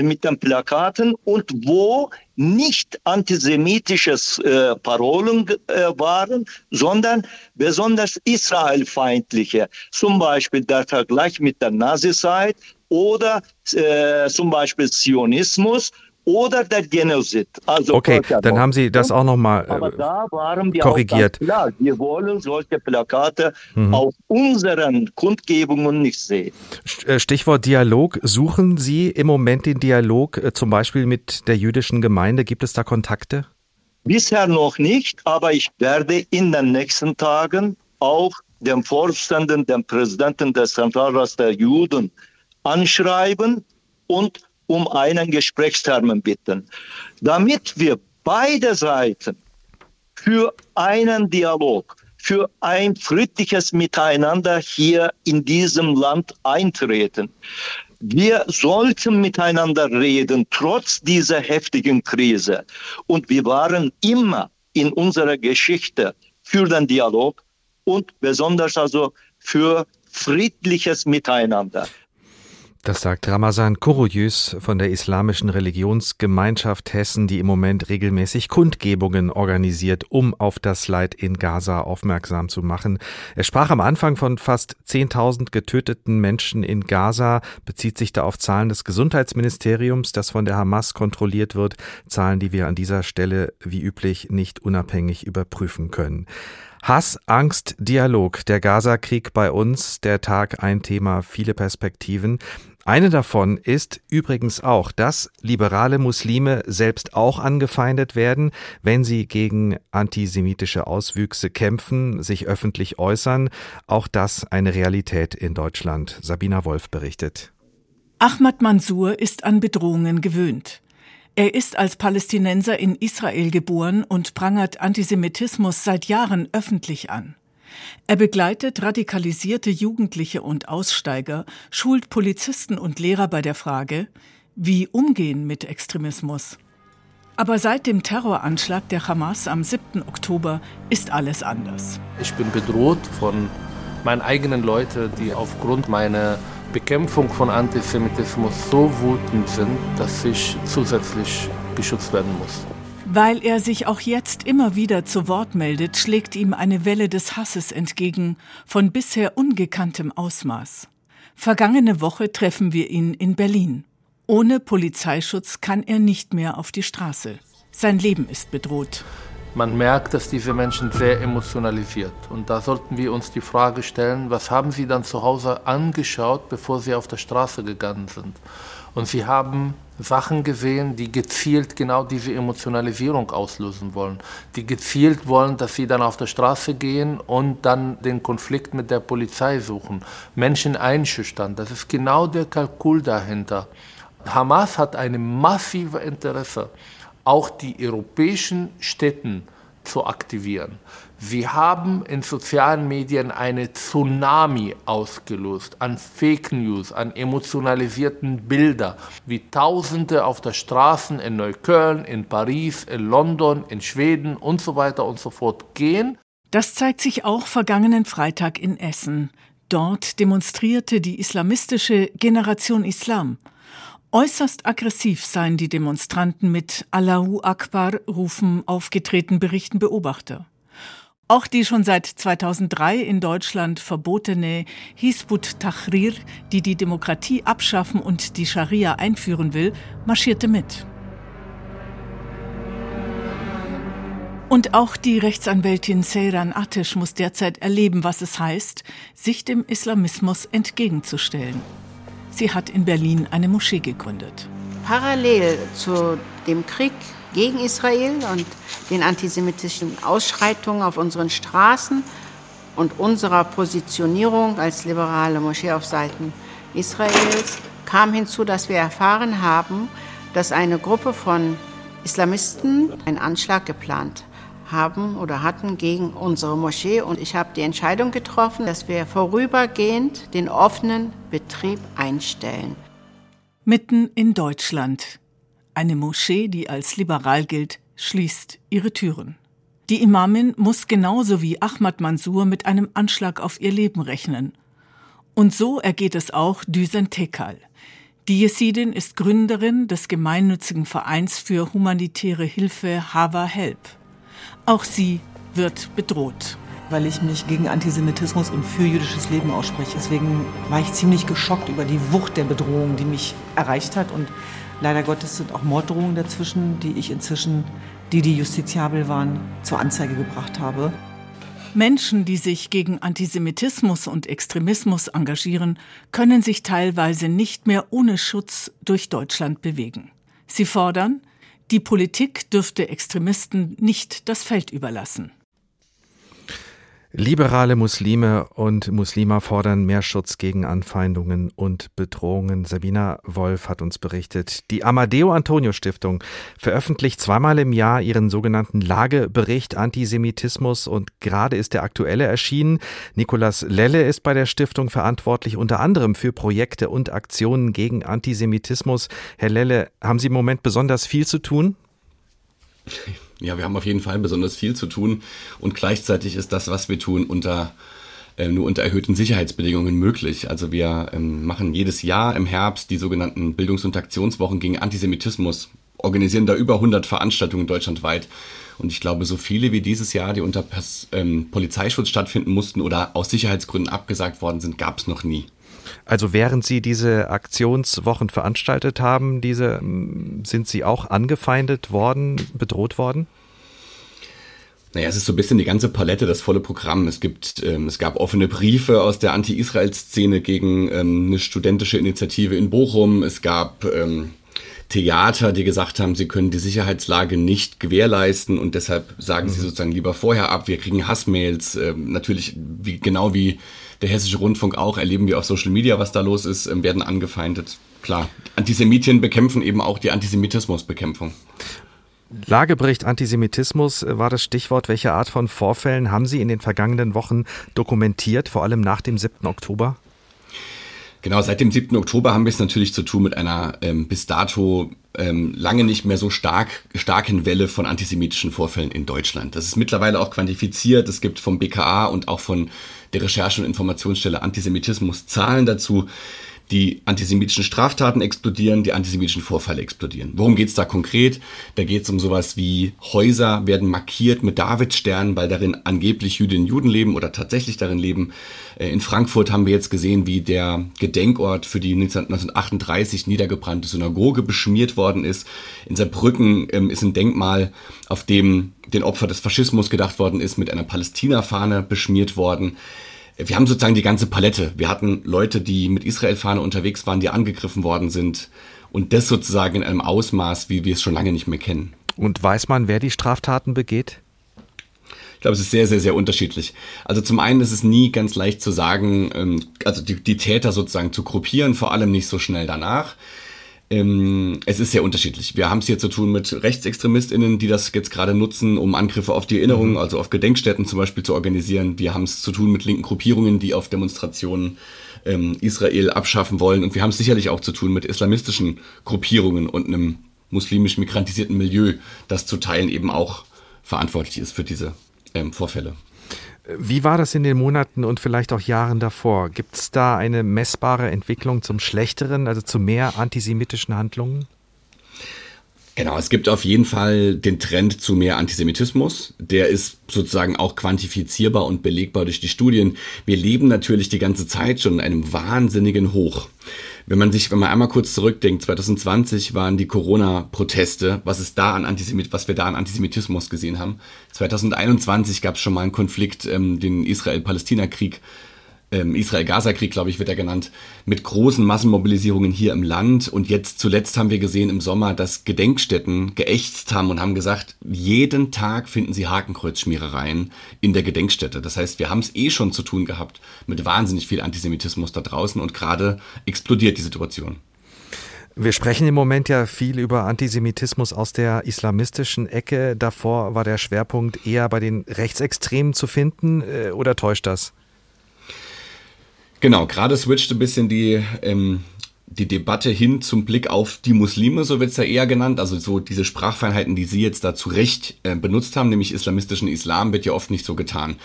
mit den Plakaten und wo nicht antisemitisches äh, Parolen äh, waren, sondern besonders israelfeindliche. Zum Beispiel der Vergleich mit der Nazizeit oder äh, zum Beispiel Zionismus oder der Genozid. Also okay, dann haben Sie das auch nochmal äh, korrigiert. klar, wir wollen solche Plakate mhm. auf unseren Kundgebungen nicht sehen. Äh, Stichwort Dialog. Suchen Sie im Moment den Dialog äh, zum Beispiel mit der jüdischen Gemeinde? Gibt es da Kontakte? Bisher noch nicht, aber ich werde in den nächsten Tagen auch dem Vorständen, dem Präsidenten des Zentralrats der Juden anschreiben und um einen Gesprächstermin bitten, damit wir beide Seiten für einen Dialog, für ein friedliches Miteinander hier in diesem Land eintreten. Wir sollten miteinander reden, trotz dieser heftigen Krise. Und wir waren immer in unserer Geschichte für den Dialog und besonders also für friedliches Miteinander. Das sagt Ramazan Kuruyüz von der Islamischen Religionsgemeinschaft Hessen, die im Moment regelmäßig Kundgebungen organisiert, um auf das Leid in Gaza aufmerksam zu machen. Er sprach am Anfang von fast 10.000 getöteten Menschen in Gaza, bezieht sich da auf Zahlen des Gesundheitsministeriums, das von der Hamas kontrolliert wird, Zahlen, die wir an dieser Stelle wie üblich nicht unabhängig überprüfen können. Hass, Angst, Dialog, der Gaza-Krieg bei uns, der Tag ein Thema, viele Perspektiven. Eine davon ist übrigens auch, dass liberale Muslime selbst auch angefeindet werden, wenn sie gegen antisemitische Auswüchse kämpfen, sich öffentlich äußern. Auch das eine Realität in Deutschland. Sabina Wolf berichtet. Ahmad Mansour ist an Bedrohungen gewöhnt. Er ist als Palästinenser in Israel geboren und prangert Antisemitismus seit Jahren öffentlich an. Er begleitet radikalisierte Jugendliche und Aussteiger, schult Polizisten und Lehrer bei der Frage, wie umgehen mit Extremismus. Aber seit dem Terroranschlag der Hamas am 7. Oktober ist alles anders. Ich bin bedroht von meinen eigenen Leuten, die aufgrund meiner Bekämpfung von Antisemitismus so wütend sind, dass ich zusätzlich geschützt werden muss. Weil er sich auch jetzt immer wieder zu Wort meldet, schlägt ihm eine Welle des Hasses entgegen, von bisher ungekanntem Ausmaß. Vergangene Woche treffen wir ihn in Berlin. Ohne Polizeischutz kann er nicht mehr auf die Straße. Sein Leben ist bedroht. Man merkt, dass diese Menschen sehr emotionalisiert. Und da sollten wir uns die Frage stellen, was haben sie dann zu Hause angeschaut, bevor sie auf der Straße gegangen sind? Und sie haben Sachen gesehen, die gezielt genau diese Emotionalisierung auslösen wollen, die gezielt wollen, dass sie dann auf der Straße gehen und dann den Konflikt mit der Polizei suchen, Menschen einschüchtern. Das ist genau der Kalkul dahinter. Hamas hat ein massives Interesse, auch die europäischen Städte zu aktivieren. Sie haben in sozialen Medien eine Tsunami ausgelöst an Fake News, an emotionalisierten Bildern, wie Tausende auf der Straßen in Neukölln, in Paris, in London, in Schweden und so weiter und so fort gehen. Das zeigt sich auch vergangenen Freitag in Essen. Dort demonstrierte die islamistische Generation Islam. Äußerst aggressiv seien die Demonstranten mit Allahu Akbar Rufen aufgetreten, berichten Beobachter. Auch die schon seit 2003 in Deutschland verbotene Hisbut Tahrir, die die Demokratie abschaffen und die Scharia einführen will, marschierte mit. Und auch die Rechtsanwältin Seyran Atesh muss derzeit erleben, was es heißt, sich dem Islamismus entgegenzustellen. Sie hat in Berlin eine Moschee gegründet. Parallel zu dem Krieg gegen Israel und den antisemitischen Ausschreitungen auf unseren Straßen und unserer Positionierung als liberale Moschee auf Seiten Israels kam hinzu, dass wir erfahren haben, dass eine Gruppe von Islamisten einen Anschlag geplant haben oder hatten gegen unsere Moschee. Und ich habe die Entscheidung getroffen, dass wir vorübergehend den offenen Betrieb einstellen. Mitten in Deutschland. Eine Moschee, die als liberal gilt, schließt ihre Türen. Die Imamin muss genauso wie Ahmad Mansour mit einem Anschlag auf ihr Leben rechnen. Und so ergeht es auch Düsen Tekal. Die Jesidin ist Gründerin des gemeinnützigen Vereins für humanitäre Hilfe Hava Help. Auch sie wird bedroht. Weil ich mich gegen Antisemitismus und für jüdisches Leben ausspreche. Deswegen war ich ziemlich geschockt über die Wucht der Bedrohung, die mich erreicht hat. Und leider Gottes sind auch Morddrohungen dazwischen, die ich inzwischen, die die justiziabel waren, zur Anzeige gebracht habe. Menschen, die sich gegen Antisemitismus und Extremismus engagieren, können sich teilweise nicht mehr ohne Schutz durch Deutschland bewegen. Sie fordern, die Politik dürfte Extremisten nicht das Feld überlassen. Liberale Muslime und Muslima fordern mehr Schutz gegen Anfeindungen und Bedrohungen. Sabina Wolf hat uns berichtet. Die Amadeo Antonio Stiftung veröffentlicht zweimal im Jahr ihren sogenannten Lagebericht Antisemitismus und gerade ist der aktuelle erschienen. Nicolas Lelle ist bei der Stiftung verantwortlich unter anderem für Projekte und Aktionen gegen Antisemitismus. Herr Lelle, haben Sie im Moment besonders viel zu tun? Ja, wir haben auf jeden Fall besonders viel zu tun und gleichzeitig ist das, was wir tun, unter äh, nur unter erhöhten Sicherheitsbedingungen möglich. Also wir ähm, machen jedes Jahr im Herbst die sogenannten Bildungs- und Aktionswochen gegen Antisemitismus, organisieren da über 100 Veranstaltungen deutschlandweit. Und ich glaube, so viele wie dieses Jahr, die unter Pers ähm, Polizeischutz stattfinden mussten oder aus Sicherheitsgründen abgesagt worden sind, gab es noch nie. Also während Sie diese Aktionswochen veranstaltet haben, diese, sind Sie auch angefeindet worden, bedroht worden? Naja, es ist so ein bisschen die ganze Palette, das volle Programm. Es gibt, ähm, es gab offene Briefe aus der Anti-Israel-Szene gegen ähm, eine studentische Initiative in Bochum. Es gab ähm, Theater, die gesagt haben, sie können die Sicherheitslage nicht gewährleisten und deshalb sagen mhm. sie sozusagen lieber vorher ab. Wir kriegen Hassmails, ähm, natürlich wie, genau wie der Hessische Rundfunk auch, erleben wir auf Social Media, was da los ist, ähm, werden angefeindet. Klar, Antisemitien bekämpfen eben auch die Antisemitismusbekämpfung. Lagebericht Antisemitismus war das Stichwort. Welche Art von Vorfällen haben Sie in den vergangenen Wochen dokumentiert, vor allem nach dem 7. Oktober? Genau, seit dem 7. Oktober haben wir es natürlich zu tun mit einer ähm, bis dato ähm, lange nicht mehr so stark, starken Welle von antisemitischen Vorfällen in Deutschland. Das ist mittlerweile auch quantifiziert. Es gibt vom BKA und auch von der Recherche- und Informationsstelle Antisemitismus Zahlen dazu. Die antisemitischen Straftaten explodieren, die antisemitischen Vorfälle explodieren. Worum geht es da konkret? Da geht es um sowas wie Häuser werden markiert mit Davidsternen, weil darin angeblich Jüdinnen und Juden leben oder tatsächlich darin leben. Äh, in Frankfurt haben wir jetzt gesehen, wie der Gedenkort für die 1938 niedergebrannte Synagoge beschmiert worden ist. In Saarbrücken ähm, ist ein Denkmal, auf dem den Opfer des Faschismus gedacht worden ist, mit einer Palästina-Fahne beschmiert worden wir haben sozusagen die ganze Palette. Wir hatten Leute, die mit Israel-Fahne unterwegs waren, die angegriffen worden sind. Und das sozusagen in einem Ausmaß, wie wir es schon lange nicht mehr kennen. Und weiß man, wer die Straftaten begeht? Ich glaube, es ist sehr, sehr, sehr unterschiedlich. Also zum einen ist es nie ganz leicht zu sagen, ähm, also die, die Täter sozusagen zu gruppieren, vor allem nicht so schnell danach. Ähm, es ist sehr unterschiedlich. Wir haben es hier zu tun mit RechtsextremistInnen, die das jetzt gerade nutzen, um Angriffe auf die Erinnerung, mhm. also auf Gedenkstätten zum Beispiel zu organisieren. Wir haben es zu tun mit linken Gruppierungen, die auf Demonstrationen ähm, Israel abschaffen wollen. Und wir haben es sicherlich auch zu tun mit islamistischen Gruppierungen und einem muslimisch migrantisierten Milieu, das zu Teilen eben auch verantwortlich ist für diese ähm, Vorfälle. Wie war das in den Monaten und vielleicht auch Jahren davor? Gibt es da eine messbare Entwicklung zum Schlechteren, also zu mehr antisemitischen Handlungen? Genau, es gibt auf jeden Fall den Trend zu mehr Antisemitismus. Der ist sozusagen auch quantifizierbar und belegbar durch die Studien. Wir leben natürlich die ganze Zeit schon in einem wahnsinnigen Hoch. Wenn man sich, wenn man einmal kurz zurückdenkt, 2020 waren die Corona-Proteste, was ist da an Antisemit, was wir da an Antisemitismus gesehen haben. 2021 gab es schon mal einen Konflikt, ähm, den Israel-Palästina-Krieg, Israel-Gaza-Krieg, glaube ich, wird er genannt, mit großen Massenmobilisierungen hier im Land. Und jetzt zuletzt haben wir gesehen im Sommer, dass Gedenkstätten geächtzt haben und haben gesagt, jeden Tag finden sie Hakenkreuzschmierereien in der Gedenkstätte. Das heißt, wir haben es eh schon zu tun gehabt mit wahnsinnig viel Antisemitismus da draußen und gerade explodiert die Situation. Wir sprechen im Moment ja viel über Antisemitismus aus der islamistischen Ecke. Davor war der Schwerpunkt eher bei den Rechtsextremen zu finden äh, oder täuscht das? Genau, gerade switcht ein bisschen die, ähm, die Debatte hin zum Blick auf die Muslime, so wird es ja eher genannt. Also so diese Sprachfeinheiten, die Sie jetzt da zu Recht äh, benutzt haben, nämlich islamistischen Islam, wird ja oft nicht so getan.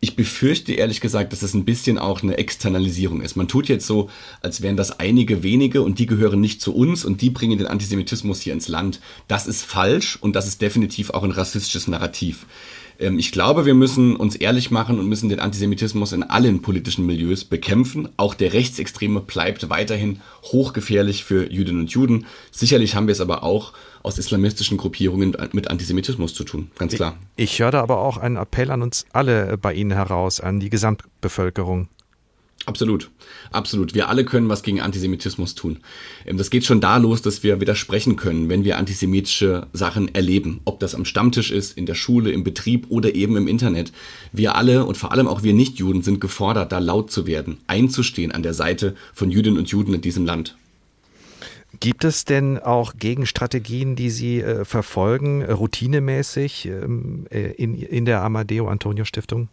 Ich befürchte ehrlich gesagt, dass es ein bisschen auch eine Externalisierung ist. Man tut jetzt so, als wären das einige wenige und die gehören nicht zu uns und die bringen den Antisemitismus hier ins Land. Das ist falsch und das ist definitiv auch ein rassistisches Narrativ. Ähm, ich glaube, wir müssen uns ehrlich machen und müssen den Antisemitismus in allen politischen Milieus bekämpfen. Auch der Rechtsextreme bleibt weiterhin hochgefährlich für Jüdinnen und Juden. Sicherlich haben wir es aber auch aus islamistischen Gruppierungen mit Antisemitismus zu tun, ganz klar. Ich, ich höre da aber auch einen Appell an uns alle bei Ihnen heraus, an die Gesamtbevölkerung. Absolut, absolut. Wir alle können was gegen Antisemitismus tun. Ähm, das geht schon da los, dass wir widersprechen können, wenn wir antisemitische Sachen erleben. Ob das am Stammtisch ist, in der Schule, im Betrieb oder eben im Internet. Wir alle und vor allem auch wir Nichtjuden sind gefordert, da laut zu werden, einzustehen an der Seite von Jüdinnen und Juden in diesem Land. Gibt es denn auch Gegenstrategien, die Sie äh, verfolgen, äh, routinemäßig ähm, äh, in, in der Amadeo Antonio Stiftung?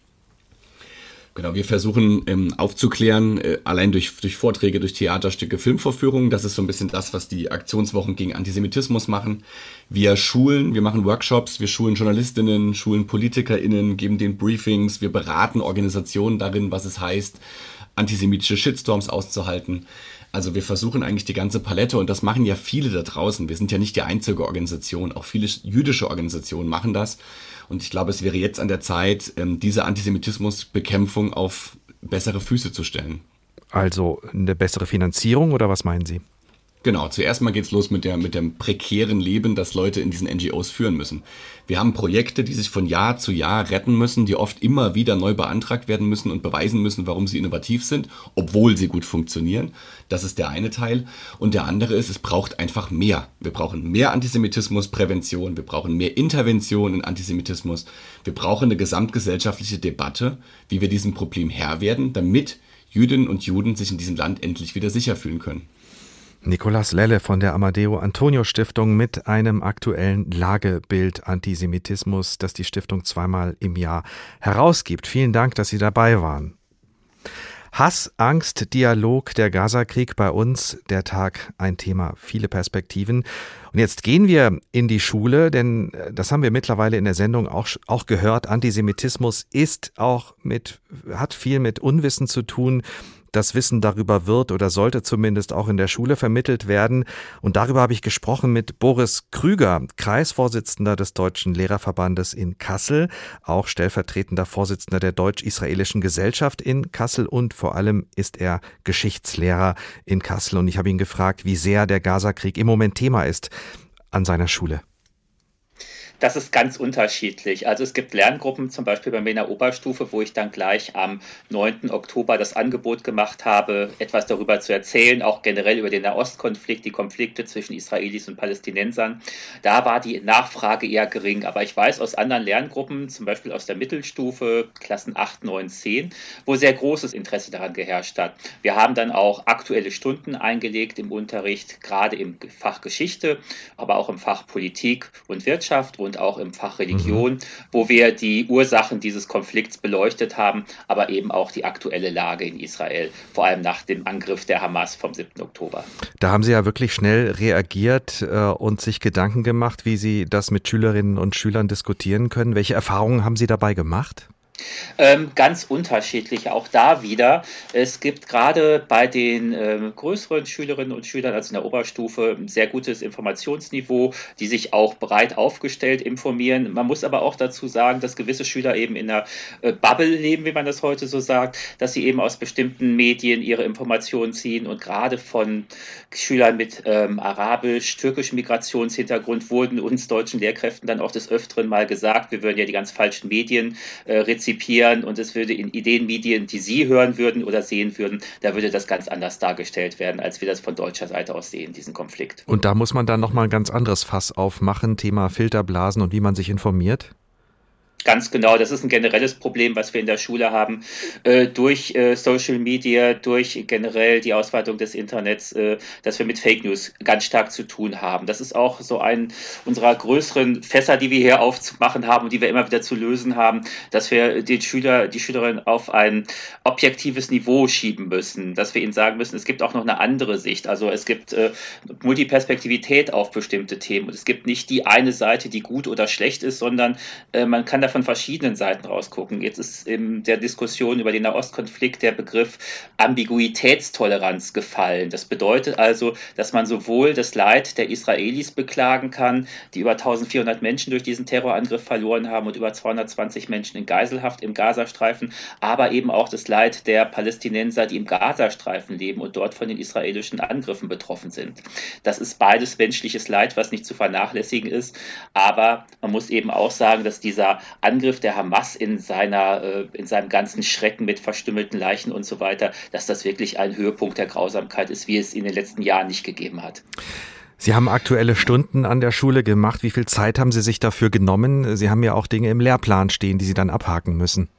Genau, wir versuchen ähm, aufzuklären, äh, allein durch, durch Vorträge, durch Theaterstücke, Filmvorführungen. Das ist so ein bisschen das, was die Aktionswochen gegen Antisemitismus machen. Wir schulen, wir machen Workshops, wir schulen Journalistinnen, schulen PolitikerInnen, geben den Briefings, wir beraten Organisationen darin, was es heißt, antisemitische Shitstorms auszuhalten. Also wir versuchen eigentlich die ganze Palette und das machen ja viele da draußen. Wir sind ja nicht die einzige Organisation, auch viele jüdische Organisationen machen das. Und ich glaube, es wäre jetzt an der Zeit, ähm, diese Antisemitismusbekämpfung auf bessere Füße zu stellen. Also eine bessere Finanzierung oder was meinen Sie? Genau, zuerst mal geht's los mit, der, mit dem prekären Leben, das Leute in diesen NGOs führen müssen. Wir haben Projekte, die sich von Jahr zu Jahr retten müssen, die oft immer wieder neu beantragt werden müssen und beweisen müssen, warum sie innovativ sind, obwohl sie gut funktionieren. Das ist der eine Teil. Und der andere ist, es braucht einfach mehr. Wir brauchen mehr Antisemitismusprävention, wir brauchen mehr Intervention in Antisemitismus, wir brauchen eine gesamtgesellschaftliche Debatte, wie wir diesem Problem Herr werden, damit Jüdinnen und Juden sich in diesem Land endlich wieder sicher fühlen können. Nicolas Lelle von der Amadeo Antonio Stiftung mit einem aktuellen Lagebild Antisemitismus, das die Stiftung zweimal im Jahr herausgibt. Vielen Dank, dass Sie dabei waren. Hass, Angst, Dialog, der Gazakrieg bei uns, der Tag ein Thema, viele Perspektiven. Und jetzt gehen wir in die Schule, denn äh, das haben wir mittlerweile in der Sendung auch, auch gehört. Antisemitismus ist auch mit, hat viel mit Unwissen zu tun das Wissen darüber wird oder sollte zumindest auch in der Schule vermittelt werden. Und darüber habe ich gesprochen mit Boris Krüger, Kreisvorsitzender des Deutschen Lehrerverbandes in Kassel, auch stellvertretender Vorsitzender der Deutsch-Israelischen Gesellschaft in Kassel und vor allem ist er Geschichtslehrer in Kassel. Und ich habe ihn gefragt, wie sehr der Gazakrieg im Moment Thema ist an seiner Schule. Das ist ganz unterschiedlich. Also es gibt Lerngruppen, zum Beispiel bei mir in der Oberstufe, wo ich dann gleich am 9. Oktober das Angebot gemacht habe, etwas darüber zu erzählen, auch generell über den Nahostkonflikt, die Konflikte zwischen Israelis und Palästinensern. Da war die Nachfrage eher gering. Aber ich weiß aus anderen Lerngruppen, zum Beispiel aus der Mittelstufe, Klassen 8, 9, 10, wo sehr großes Interesse daran geherrscht hat. Wir haben dann auch aktuelle Stunden eingelegt im Unterricht, gerade im Fach Geschichte, aber auch im Fach Politik und Wirtschaft und auch im Fach Religion, mhm. wo wir die Ursachen dieses Konflikts beleuchtet haben, aber eben auch die aktuelle Lage in Israel, vor allem nach dem Angriff der Hamas vom 7. Oktober. Da haben Sie ja wirklich schnell reagiert äh, und sich Gedanken gemacht, wie Sie das mit Schülerinnen und Schülern diskutieren können. Welche Erfahrungen haben Sie dabei gemacht? Ähm, ganz unterschiedlich, auch da wieder. Es gibt gerade bei den ähm, größeren Schülerinnen und Schülern, also in der Oberstufe, ein sehr gutes Informationsniveau, die sich auch breit aufgestellt informieren. Man muss aber auch dazu sagen, dass gewisse Schüler eben in einer äh, Bubble leben, wie man das heute so sagt, dass sie eben aus bestimmten Medien ihre Informationen ziehen und gerade von Schülern mit ähm, arabisch-türkischem Migrationshintergrund wurden uns deutschen Lehrkräften dann auch des Öfteren mal gesagt, wir würden ja die ganz falschen Medien äh, rezipieren und es würde in Ideenmedien, die Sie hören würden oder sehen würden, da würde das ganz anders dargestellt werden, als wir das von deutscher Seite aus sehen, diesen Konflikt. Und da muss man dann nochmal ein ganz anderes Fass aufmachen, Thema Filterblasen und wie man sich informiert? Ganz genau, das ist ein generelles Problem, was wir in der Schule haben. Äh, durch äh, Social Media, durch generell die Ausweitung des Internets, äh, dass wir mit Fake News ganz stark zu tun haben. Das ist auch so ein unserer größeren Fässer, die wir hier aufzumachen haben und die wir immer wieder zu lösen haben, dass wir den Schüler, die Schülerin auf ein objektives Niveau schieben müssen, dass wir ihnen sagen müssen, es gibt auch noch eine andere Sicht. Also es gibt äh, Multiperspektivität auf bestimmte Themen und es gibt nicht die eine Seite, die gut oder schlecht ist, sondern äh, man kann davon von verschiedenen Seiten rausgucken. Jetzt ist in der Diskussion über den Nahostkonflikt der Begriff Ambiguitätstoleranz gefallen. Das bedeutet also, dass man sowohl das Leid der Israelis beklagen kann, die über 1400 Menschen durch diesen Terrorangriff verloren haben und über 220 Menschen in Geiselhaft im Gazastreifen, aber eben auch das Leid der Palästinenser, die im Gazastreifen leben und dort von den israelischen Angriffen betroffen sind. Das ist beides menschliches Leid, was nicht zu vernachlässigen ist, aber man muss eben auch sagen, dass dieser Angriff der Hamas in, seiner, äh, in seinem ganzen Schrecken mit verstümmelten Leichen und so weiter, dass das wirklich ein Höhepunkt der Grausamkeit ist, wie es in den letzten Jahren nicht gegeben hat. Sie haben aktuelle Stunden an der Schule gemacht. Wie viel Zeit haben Sie sich dafür genommen? Sie haben ja auch Dinge im Lehrplan stehen, die Sie dann abhaken müssen.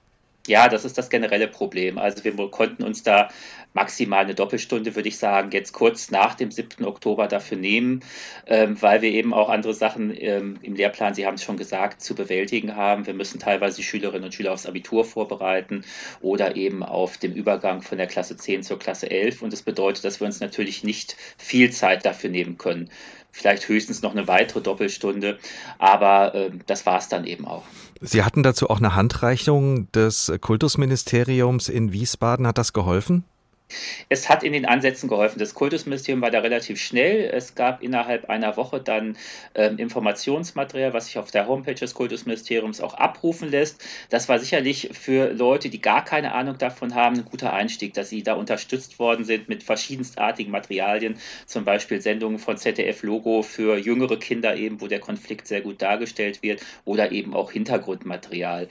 Ja, das ist das generelle Problem. Also wir konnten uns da maximal eine Doppelstunde, würde ich sagen, jetzt kurz nach dem 7. Oktober dafür nehmen, ähm, weil wir eben auch andere Sachen ähm, im Lehrplan, Sie haben es schon gesagt, zu bewältigen haben. Wir müssen teilweise die Schülerinnen und Schüler aufs Abitur vorbereiten oder eben auf dem Übergang von der Klasse 10 zur Klasse 11. Und das bedeutet, dass wir uns natürlich nicht viel Zeit dafür nehmen können vielleicht höchstens noch eine weitere Doppelstunde, aber äh, das war es dann eben auch. Sie hatten dazu auch eine Handreichung des Kultusministeriums in Wiesbaden. Hat das geholfen? Es hat in den Ansätzen geholfen. Das Kultusministerium war da relativ schnell. Es gab innerhalb einer Woche dann ähm, Informationsmaterial, was sich auf der Homepage des Kultusministeriums auch abrufen lässt. Das war sicherlich für Leute, die gar keine Ahnung davon haben, ein guter Einstieg, dass sie da unterstützt worden sind mit verschiedenstartigen Materialien, zum Beispiel Sendungen von ZDF Logo für jüngere Kinder eben, wo der Konflikt sehr gut dargestellt wird oder eben auch Hintergrundmaterial.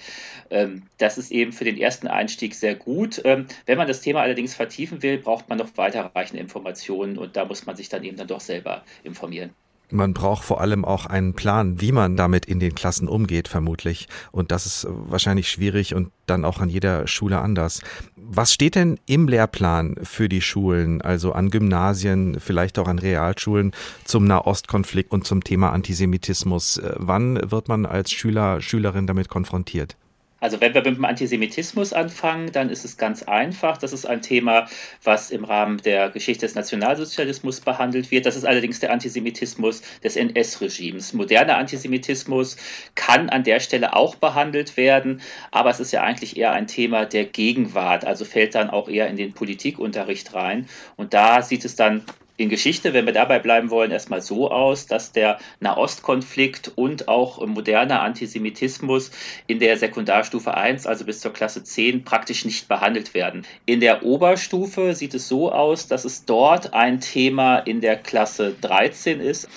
Ähm, das ist eben für den ersten Einstieg sehr gut. Ähm, wenn man das Thema allerdings vertieft, vertiefen will, braucht man noch weiterreichende Informationen und da muss man sich dann eben dann doch selber informieren. Man braucht vor allem auch einen Plan, wie man damit in den Klassen umgeht, vermutlich. Und das ist wahrscheinlich schwierig und dann auch an jeder Schule anders. Was steht denn im Lehrplan für die Schulen, also an Gymnasien, vielleicht auch an Realschulen zum Nahostkonflikt und zum Thema Antisemitismus? Wann wird man als Schüler, Schülerin damit konfrontiert? Also wenn wir mit dem Antisemitismus anfangen, dann ist es ganz einfach. Das ist ein Thema, was im Rahmen der Geschichte des Nationalsozialismus behandelt wird. Das ist allerdings der Antisemitismus des NS-Regimes. Moderner Antisemitismus kann an der Stelle auch behandelt werden, aber es ist ja eigentlich eher ein Thema der Gegenwart, also fällt dann auch eher in den Politikunterricht rein. Und da sieht es dann in Geschichte, wenn wir dabei bleiben wollen, erstmal so aus, dass der Nahostkonflikt und auch moderner Antisemitismus in der Sekundarstufe 1, also bis zur Klasse 10, praktisch nicht behandelt werden. In der Oberstufe sieht es so aus, dass es dort ein Thema in der Klasse 13 ist.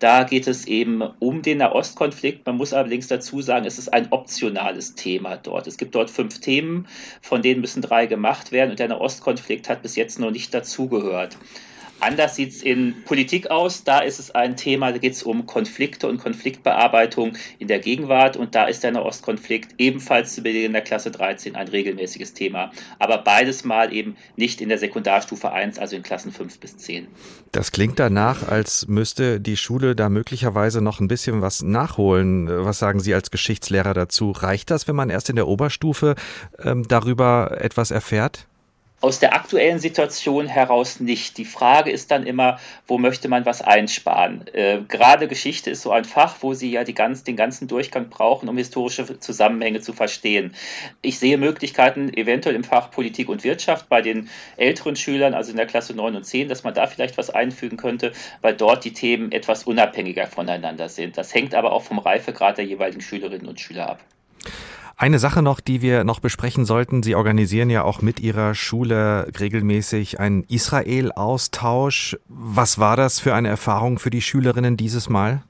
Da geht es eben um den Nahostkonflikt. Man muss allerdings dazu sagen, es ist ein optionales Thema dort. Es gibt dort fünf Themen, von denen müssen drei gemacht werden und der Nahostkonflikt hat bis jetzt noch nicht dazugehört. Anders sieht es in Politik aus. Da ist es ein Thema, da geht es um Konflikte und Konfliktbearbeitung in der Gegenwart. Und da ist der Nahostkonflikt ebenfalls zu Beginn der Klasse 13 ein regelmäßiges Thema. Aber beides mal eben nicht in der Sekundarstufe 1, also in Klassen 5 bis 10. Das klingt danach, als müsste die Schule da möglicherweise noch ein bisschen was nachholen. Was sagen Sie als Geschichtslehrer dazu? Reicht das, wenn man erst in der Oberstufe ähm, darüber etwas erfährt? Aus der aktuellen Situation heraus nicht. Die Frage ist dann immer, wo möchte man was einsparen? Äh, gerade Geschichte ist so ein Fach, wo Sie ja ganz, den ganzen Durchgang brauchen, um historische Zusammenhänge zu verstehen. Ich sehe Möglichkeiten eventuell im Fach Politik und Wirtschaft bei den älteren Schülern, also in der Klasse 9 und 10, dass man da vielleicht was einfügen könnte, weil dort die Themen etwas unabhängiger voneinander sind. Das hängt aber auch vom Reifegrad der jeweiligen Schülerinnen und Schüler ab. Eine Sache noch, die wir noch besprechen sollten. Sie organisieren ja auch mit Ihrer Schule regelmäßig einen Israel-Austausch. Was war das für eine Erfahrung für die Schülerinnen dieses Mal?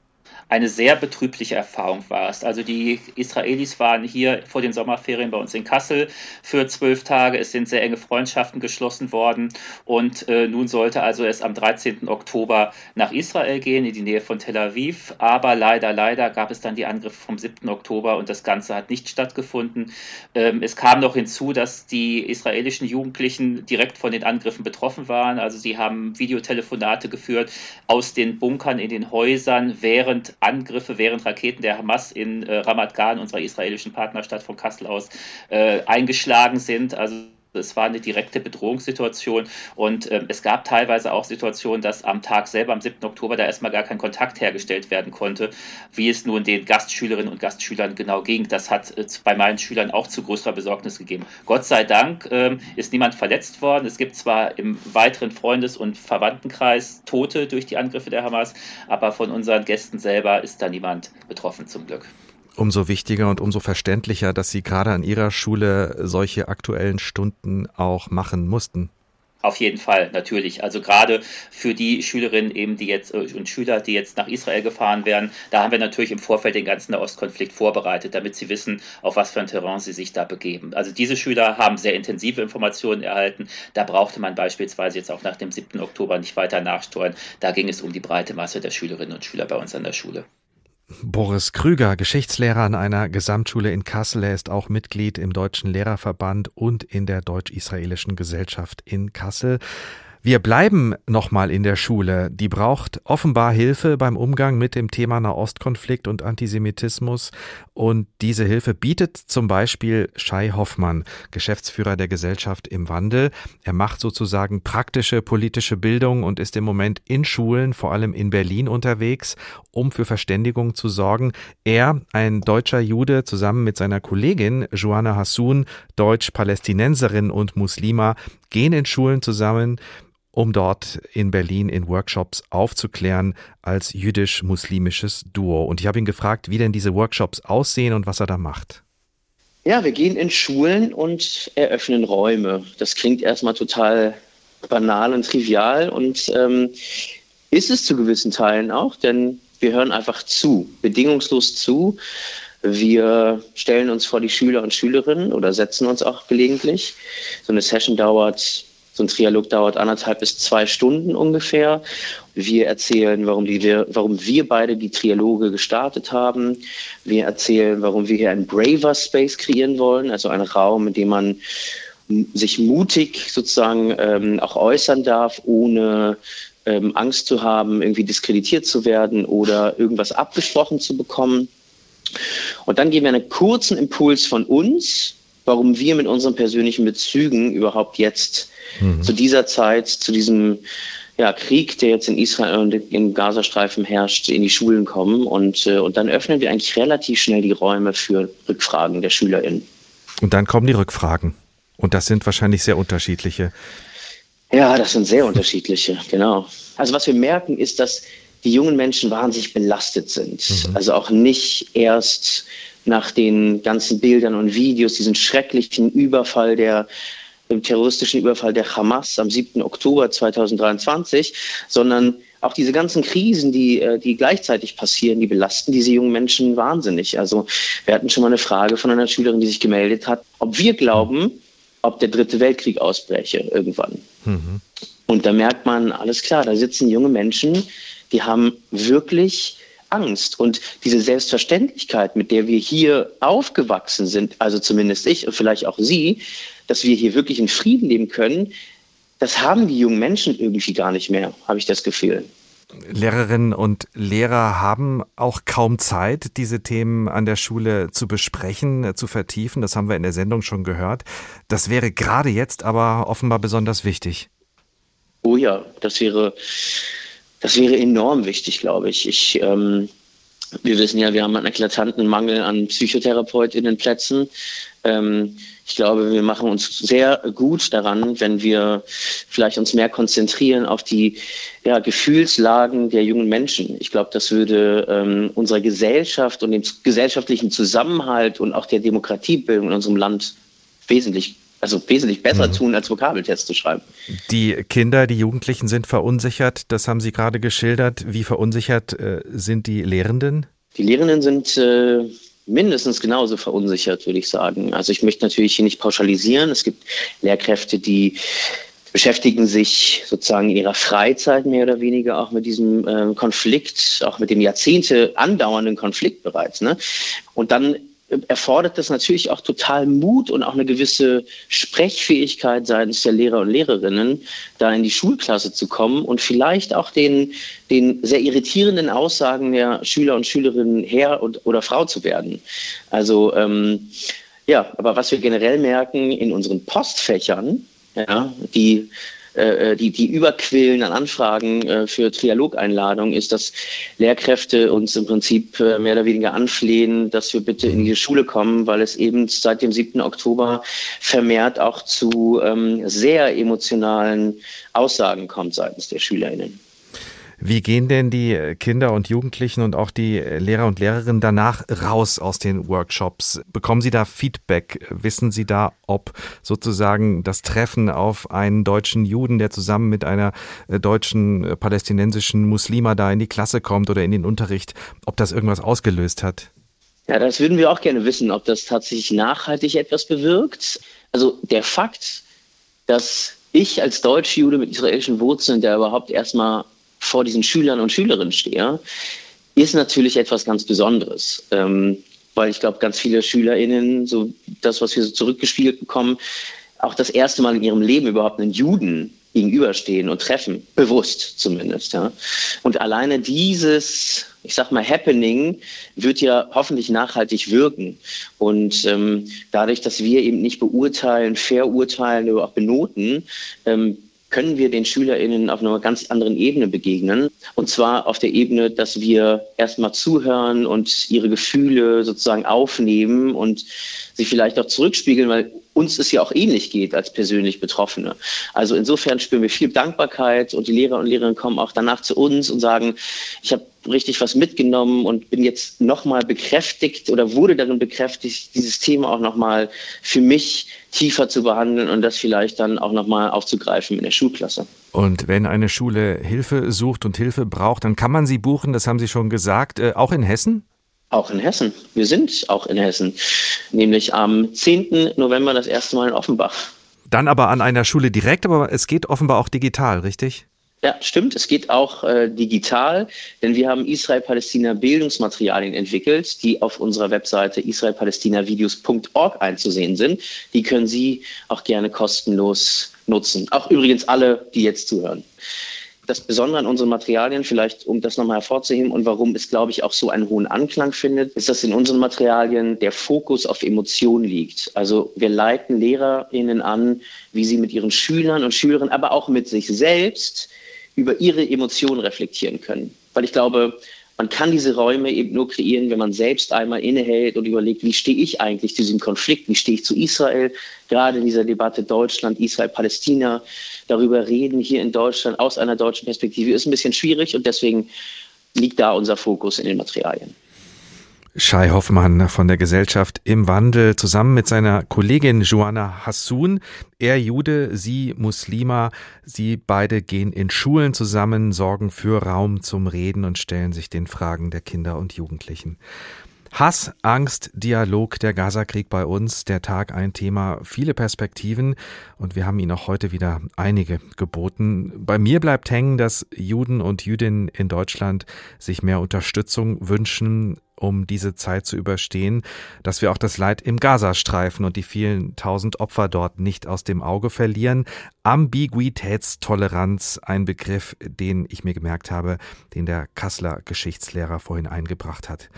Eine sehr betrübliche Erfahrung war es. Also die Israelis waren hier vor den Sommerferien bei uns in Kassel für zwölf Tage. Es sind sehr enge Freundschaften geschlossen worden und äh, nun sollte also es am 13. Oktober nach Israel gehen, in die Nähe von Tel Aviv. Aber leider, leider gab es dann die Angriffe vom 7. Oktober und das Ganze hat nicht stattgefunden. Ähm, es kam noch hinzu, dass die israelischen Jugendlichen direkt von den Angriffen betroffen waren. Also sie haben Videotelefonate geführt aus den Bunkern in den Häusern, während Angriffe während Raketen der Hamas in äh, Ramat Gan, unserer israelischen Partnerstadt von Kassel aus, äh, eingeschlagen sind. Also es war eine direkte Bedrohungssituation und äh, es gab teilweise auch Situationen, dass am Tag selber, am 7. Oktober, da erstmal gar kein Kontakt hergestellt werden konnte, wie es nun den Gastschülerinnen und Gastschülern genau ging. Das hat äh, bei meinen Schülern auch zu größerer Besorgnis gegeben. Gott sei Dank äh, ist niemand verletzt worden. Es gibt zwar im weiteren Freundes- und Verwandtenkreis Tote durch die Angriffe der Hamas, aber von unseren Gästen selber ist da niemand betroffen zum Glück umso wichtiger und umso verständlicher, dass Sie gerade an Ihrer Schule solche aktuellen Stunden auch machen mussten. Auf jeden Fall, natürlich. Also gerade für die Schülerinnen eben, die jetzt äh, und Schüler, die jetzt nach Israel gefahren werden, da haben wir natürlich im Vorfeld den ganzen Ostkonflikt vorbereitet, damit sie wissen, auf was für ein Terrain sie sich da begeben. Also diese Schüler haben sehr intensive Informationen erhalten. Da brauchte man beispielsweise jetzt auch nach dem 7. Oktober nicht weiter nachsteuern. Da ging es um die breite Masse der Schülerinnen und Schüler bei uns an der Schule. Boris Krüger, Geschichtslehrer an einer Gesamtschule in Kassel. Er ist auch Mitglied im Deutschen Lehrerverband und in der Deutsch-Israelischen Gesellschaft in Kassel. Wir bleiben nochmal in der Schule. Die braucht offenbar Hilfe beim Umgang mit dem Thema Nahostkonflikt und Antisemitismus. Und diese Hilfe bietet zum Beispiel Shai Hoffmann, Geschäftsführer der Gesellschaft im Wandel. Er macht sozusagen praktische politische Bildung und ist im Moment in Schulen, vor allem in Berlin unterwegs, um für Verständigung zu sorgen. Er, ein deutscher Jude, zusammen mit seiner Kollegin Joanna Hassoun, Deutsch-Palästinenserin und Muslima, gehen in Schulen zusammen um dort in Berlin in Workshops aufzuklären als jüdisch-muslimisches Duo. Und ich habe ihn gefragt, wie denn diese Workshops aussehen und was er da macht. Ja, wir gehen in Schulen und eröffnen Räume. Das klingt erstmal total banal und trivial und ähm, ist es zu gewissen Teilen auch, denn wir hören einfach zu, bedingungslos zu. Wir stellen uns vor die Schüler und Schülerinnen oder setzen uns auch gelegentlich. So eine Session dauert so ein Trialog dauert anderthalb bis zwei Stunden ungefähr. Wir erzählen, warum, die, warum wir beide die Trialoge gestartet haben. Wir erzählen, warum wir hier einen Braver Space kreieren wollen, also einen Raum, in dem man sich mutig sozusagen ähm, auch äußern darf, ohne ähm, Angst zu haben, irgendwie diskreditiert zu werden oder irgendwas abgesprochen zu bekommen. Und dann geben wir einen kurzen Impuls von uns, warum wir mit unseren persönlichen Bezügen überhaupt jetzt mhm. zu dieser Zeit, zu diesem ja, Krieg, der jetzt in Israel und im Gazastreifen herrscht, in die Schulen kommen. Und, äh, und dann öffnen wir eigentlich relativ schnell die Räume für Rückfragen der SchülerInnen. Und dann kommen die Rückfragen. Und das sind wahrscheinlich sehr unterschiedliche. Ja, das sind sehr unterschiedliche, genau. Also was wir merken, ist, dass die jungen Menschen wahnsinnig belastet sind. Mhm. Also auch nicht erst nach den ganzen Bildern und Videos, diesen schrecklichen Überfall der dem terroristischen Überfall der Hamas am 7. Oktober 2023, sondern auch diese ganzen Krisen, die, äh, die gleichzeitig passieren, die belasten diese jungen Menschen wahnsinnig. Also wir hatten schon mal eine Frage von einer Schülerin, die sich gemeldet hat, ob wir glauben, ob der dritte Weltkrieg ausbreche irgendwann. Mhm. Und da merkt man, alles klar, da sitzen junge Menschen, die haben wirklich Angst. Und diese Selbstverständlichkeit, mit der wir hier aufgewachsen sind, also zumindest ich und vielleicht auch Sie, dass wir hier wirklich in Frieden leben können, das haben die jungen Menschen irgendwie gar nicht mehr, habe ich das Gefühl. Lehrerinnen und Lehrer haben auch kaum Zeit, diese Themen an der Schule zu besprechen, äh, zu vertiefen. Das haben wir in der Sendung schon gehört. Das wäre gerade jetzt aber offenbar besonders wichtig. Oh ja, das wäre, das wäre enorm wichtig, glaube ich. Ich ähm, wir wissen ja, wir haben einen eklatanten Mangel an PsychotherapeutInnenplätzen. Ähm, ich glaube, wir machen uns sehr gut daran, wenn wir vielleicht uns mehr konzentrieren auf die ja, Gefühlslagen der jungen Menschen. Ich glaube, das würde ähm, unserer Gesellschaft und dem gesellschaftlichen Zusammenhalt und auch der Demokratiebildung in unserem Land wesentlich also wesentlich besser mhm. tun, als Vokabeltests zu schreiben. Die Kinder, die Jugendlichen sind verunsichert, das haben Sie gerade geschildert. Wie verunsichert äh, sind die Lehrenden? Die Lehrenden sind äh, mindestens genauso verunsichert, würde ich sagen. Also ich möchte natürlich hier nicht pauschalisieren. Es gibt Lehrkräfte, die beschäftigen sich sozusagen in ihrer Freizeit mehr oder weniger auch mit diesem äh, Konflikt, auch mit dem Jahrzehnte andauernden Konflikt bereits. Ne? Und dann erfordert das natürlich auch total Mut und auch eine gewisse Sprechfähigkeit seitens der Lehrer und Lehrerinnen, da in die Schulklasse zu kommen und vielleicht auch den, den sehr irritierenden Aussagen der Schüler und Schülerinnen Herr und, oder Frau zu werden. Also ähm, ja, aber was wir generell merken in unseren Postfächern, ja, die äh, äh, die, die überquillen an Anfragen äh, für Trialogeinladungen, ist, dass Lehrkräfte uns im Prinzip mehr oder weniger anflehen, dass wir bitte in die Schule kommen, weil es eben seit dem 7. Oktober vermehrt auch zu ähm, sehr emotionalen Aussagen kommt seitens der SchülerInnen. Wie gehen denn die Kinder und Jugendlichen und auch die Lehrer und Lehrerinnen danach raus aus den Workshops? Bekommen Sie da Feedback? Wissen Sie da, ob sozusagen das Treffen auf einen deutschen Juden, der zusammen mit einer äh, deutschen äh, palästinensischen Muslima da in die Klasse kommt oder in den Unterricht, ob das irgendwas ausgelöst hat? Ja, das würden wir auch gerne wissen, ob das tatsächlich nachhaltig etwas bewirkt. Also der Fakt, dass ich als Deutschjude mit israelischen Wurzeln, der überhaupt erstmal vor diesen Schülern und Schülerinnen stehe, ist natürlich etwas ganz Besonderes. Ähm, weil ich glaube, ganz viele SchülerInnen, so das, was wir so zurückgespielt bekommen, auch das erste Mal in ihrem Leben überhaupt einen Juden gegenüberstehen und treffen, bewusst zumindest. Ja. Und alleine dieses, ich sag mal, Happening wird ja hoffentlich nachhaltig wirken. Und ähm, dadurch, dass wir eben nicht beurteilen, verurteilen oder auch benoten, ähm, können wir den SchülerInnen auf einer ganz anderen Ebene begegnen. Und zwar auf der Ebene, dass wir erstmal zuhören und ihre Gefühle sozusagen aufnehmen und sie vielleicht auch zurückspiegeln, weil uns es ja auch ähnlich geht als persönlich Betroffene. Also insofern spüren wir viel Dankbarkeit und die Lehrer und Lehrerinnen kommen auch danach zu uns und sagen, ich habe richtig was mitgenommen und bin jetzt nochmal bekräftigt oder wurde darin bekräftigt, dieses Thema auch nochmal für mich tiefer zu behandeln und das vielleicht dann auch nochmal aufzugreifen in der Schulklasse. Und wenn eine Schule Hilfe sucht und Hilfe braucht, dann kann man sie buchen, das haben Sie schon gesagt, äh, auch in Hessen? Auch in Hessen. Wir sind auch in Hessen. Nämlich am 10. November das erste Mal in Offenbach. Dann aber an einer Schule direkt, aber es geht offenbar auch digital, richtig? Ja, stimmt. Es geht auch äh, digital, denn wir haben Israel-Palästina-Bildungsmaterialien entwickelt, die auf unserer Webseite israelpalästinavideos.org einzusehen sind. Die können Sie auch gerne kostenlos nutzen. Auch übrigens alle, die jetzt zuhören. Das Besondere an unseren Materialien, vielleicht um das nochmal hervorzuheben und warum es, glaube ich, auch so einen hohen Anklang findet, ist, dass in unseren Materialien der Fokus auf Emotionen liegt. Also wir leiten LehrerInnen an, wie sie mit ihren Schülern und Schülerinnen, aber auch mit sich selbst über ihre Emotionen reflektieren können. Weil ich glaube, man kann diese Räume eben nur kreieren, wenn man selbst einmal innehält und überlegt, wie stehe ich eigentlich zu diesem Konflikt, wie stehe ich zu Israel, gerade in dieser Debatte Deutschland, Israel, Palästina, darüber reden hier in Deutschland aus einer deutschen Perspektive ist ein bisschen schwierig und deswegen liegt da unser Fokus in den Materialien. Shai Hoffmann von der Gesellschaft im Wandel zusammen mit seiner Kollegin Joanna Hassun. Er Jude, sie Muslima. Sie beide gehen in Schulen zusammen, sorgen für Raum zum Reden und stellen sich den Fragen der Kinder und Jugendlichen. Hass, Angst, Dialog, der Gazakrieg bei uns, der Tag ein Thema, viele Perspektiven und wir haben Ihnen auch heute wieder einige geboten. Bei mir bleibt hängen, dass Juden und Jüdinnen in Deutschland sich mehr Unterstützung wünschen, um diese Zeit zu überstehen, dass wir auch das Leid im Gazastreifen und die vielen tausend Opfer dort nicht aus dem Auge verlieren. Ambiguitätstoleranz, ein Begriff, den ich mir gemerkt habe, den der Kasseler Geschichtslehrer vorhin eingebracht hat.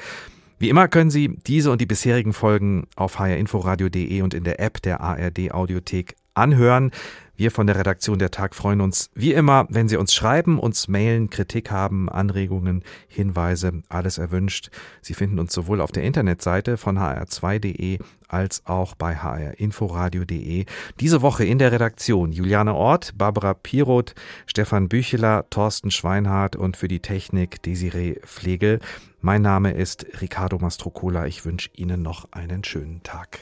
Wie immer können Sie diese und die bisherigen Folgen auf hrinforadio.de und in der App der ARD Audiothek anhören. Wir von der Redaktion der Tag freuen uns wie immer, wenn Sie uns schreiben, uns mailen, Kritik haben, Anregungen, Hinweise, alles erwünscht. Sie finden uns sowohl auf der Internetseite von hr2.de als auch bei hrinforadio.de. Diese Woche in der Redaktion Juliane Ort, Barbara Piroth, Stefan Bücheler, Thorsten Schweinhardt und für die Technik Desiree Flegel. Mein Name ist Ricardo Mastrocola. Ich wünsche Ihnen noch einen schönen Tag.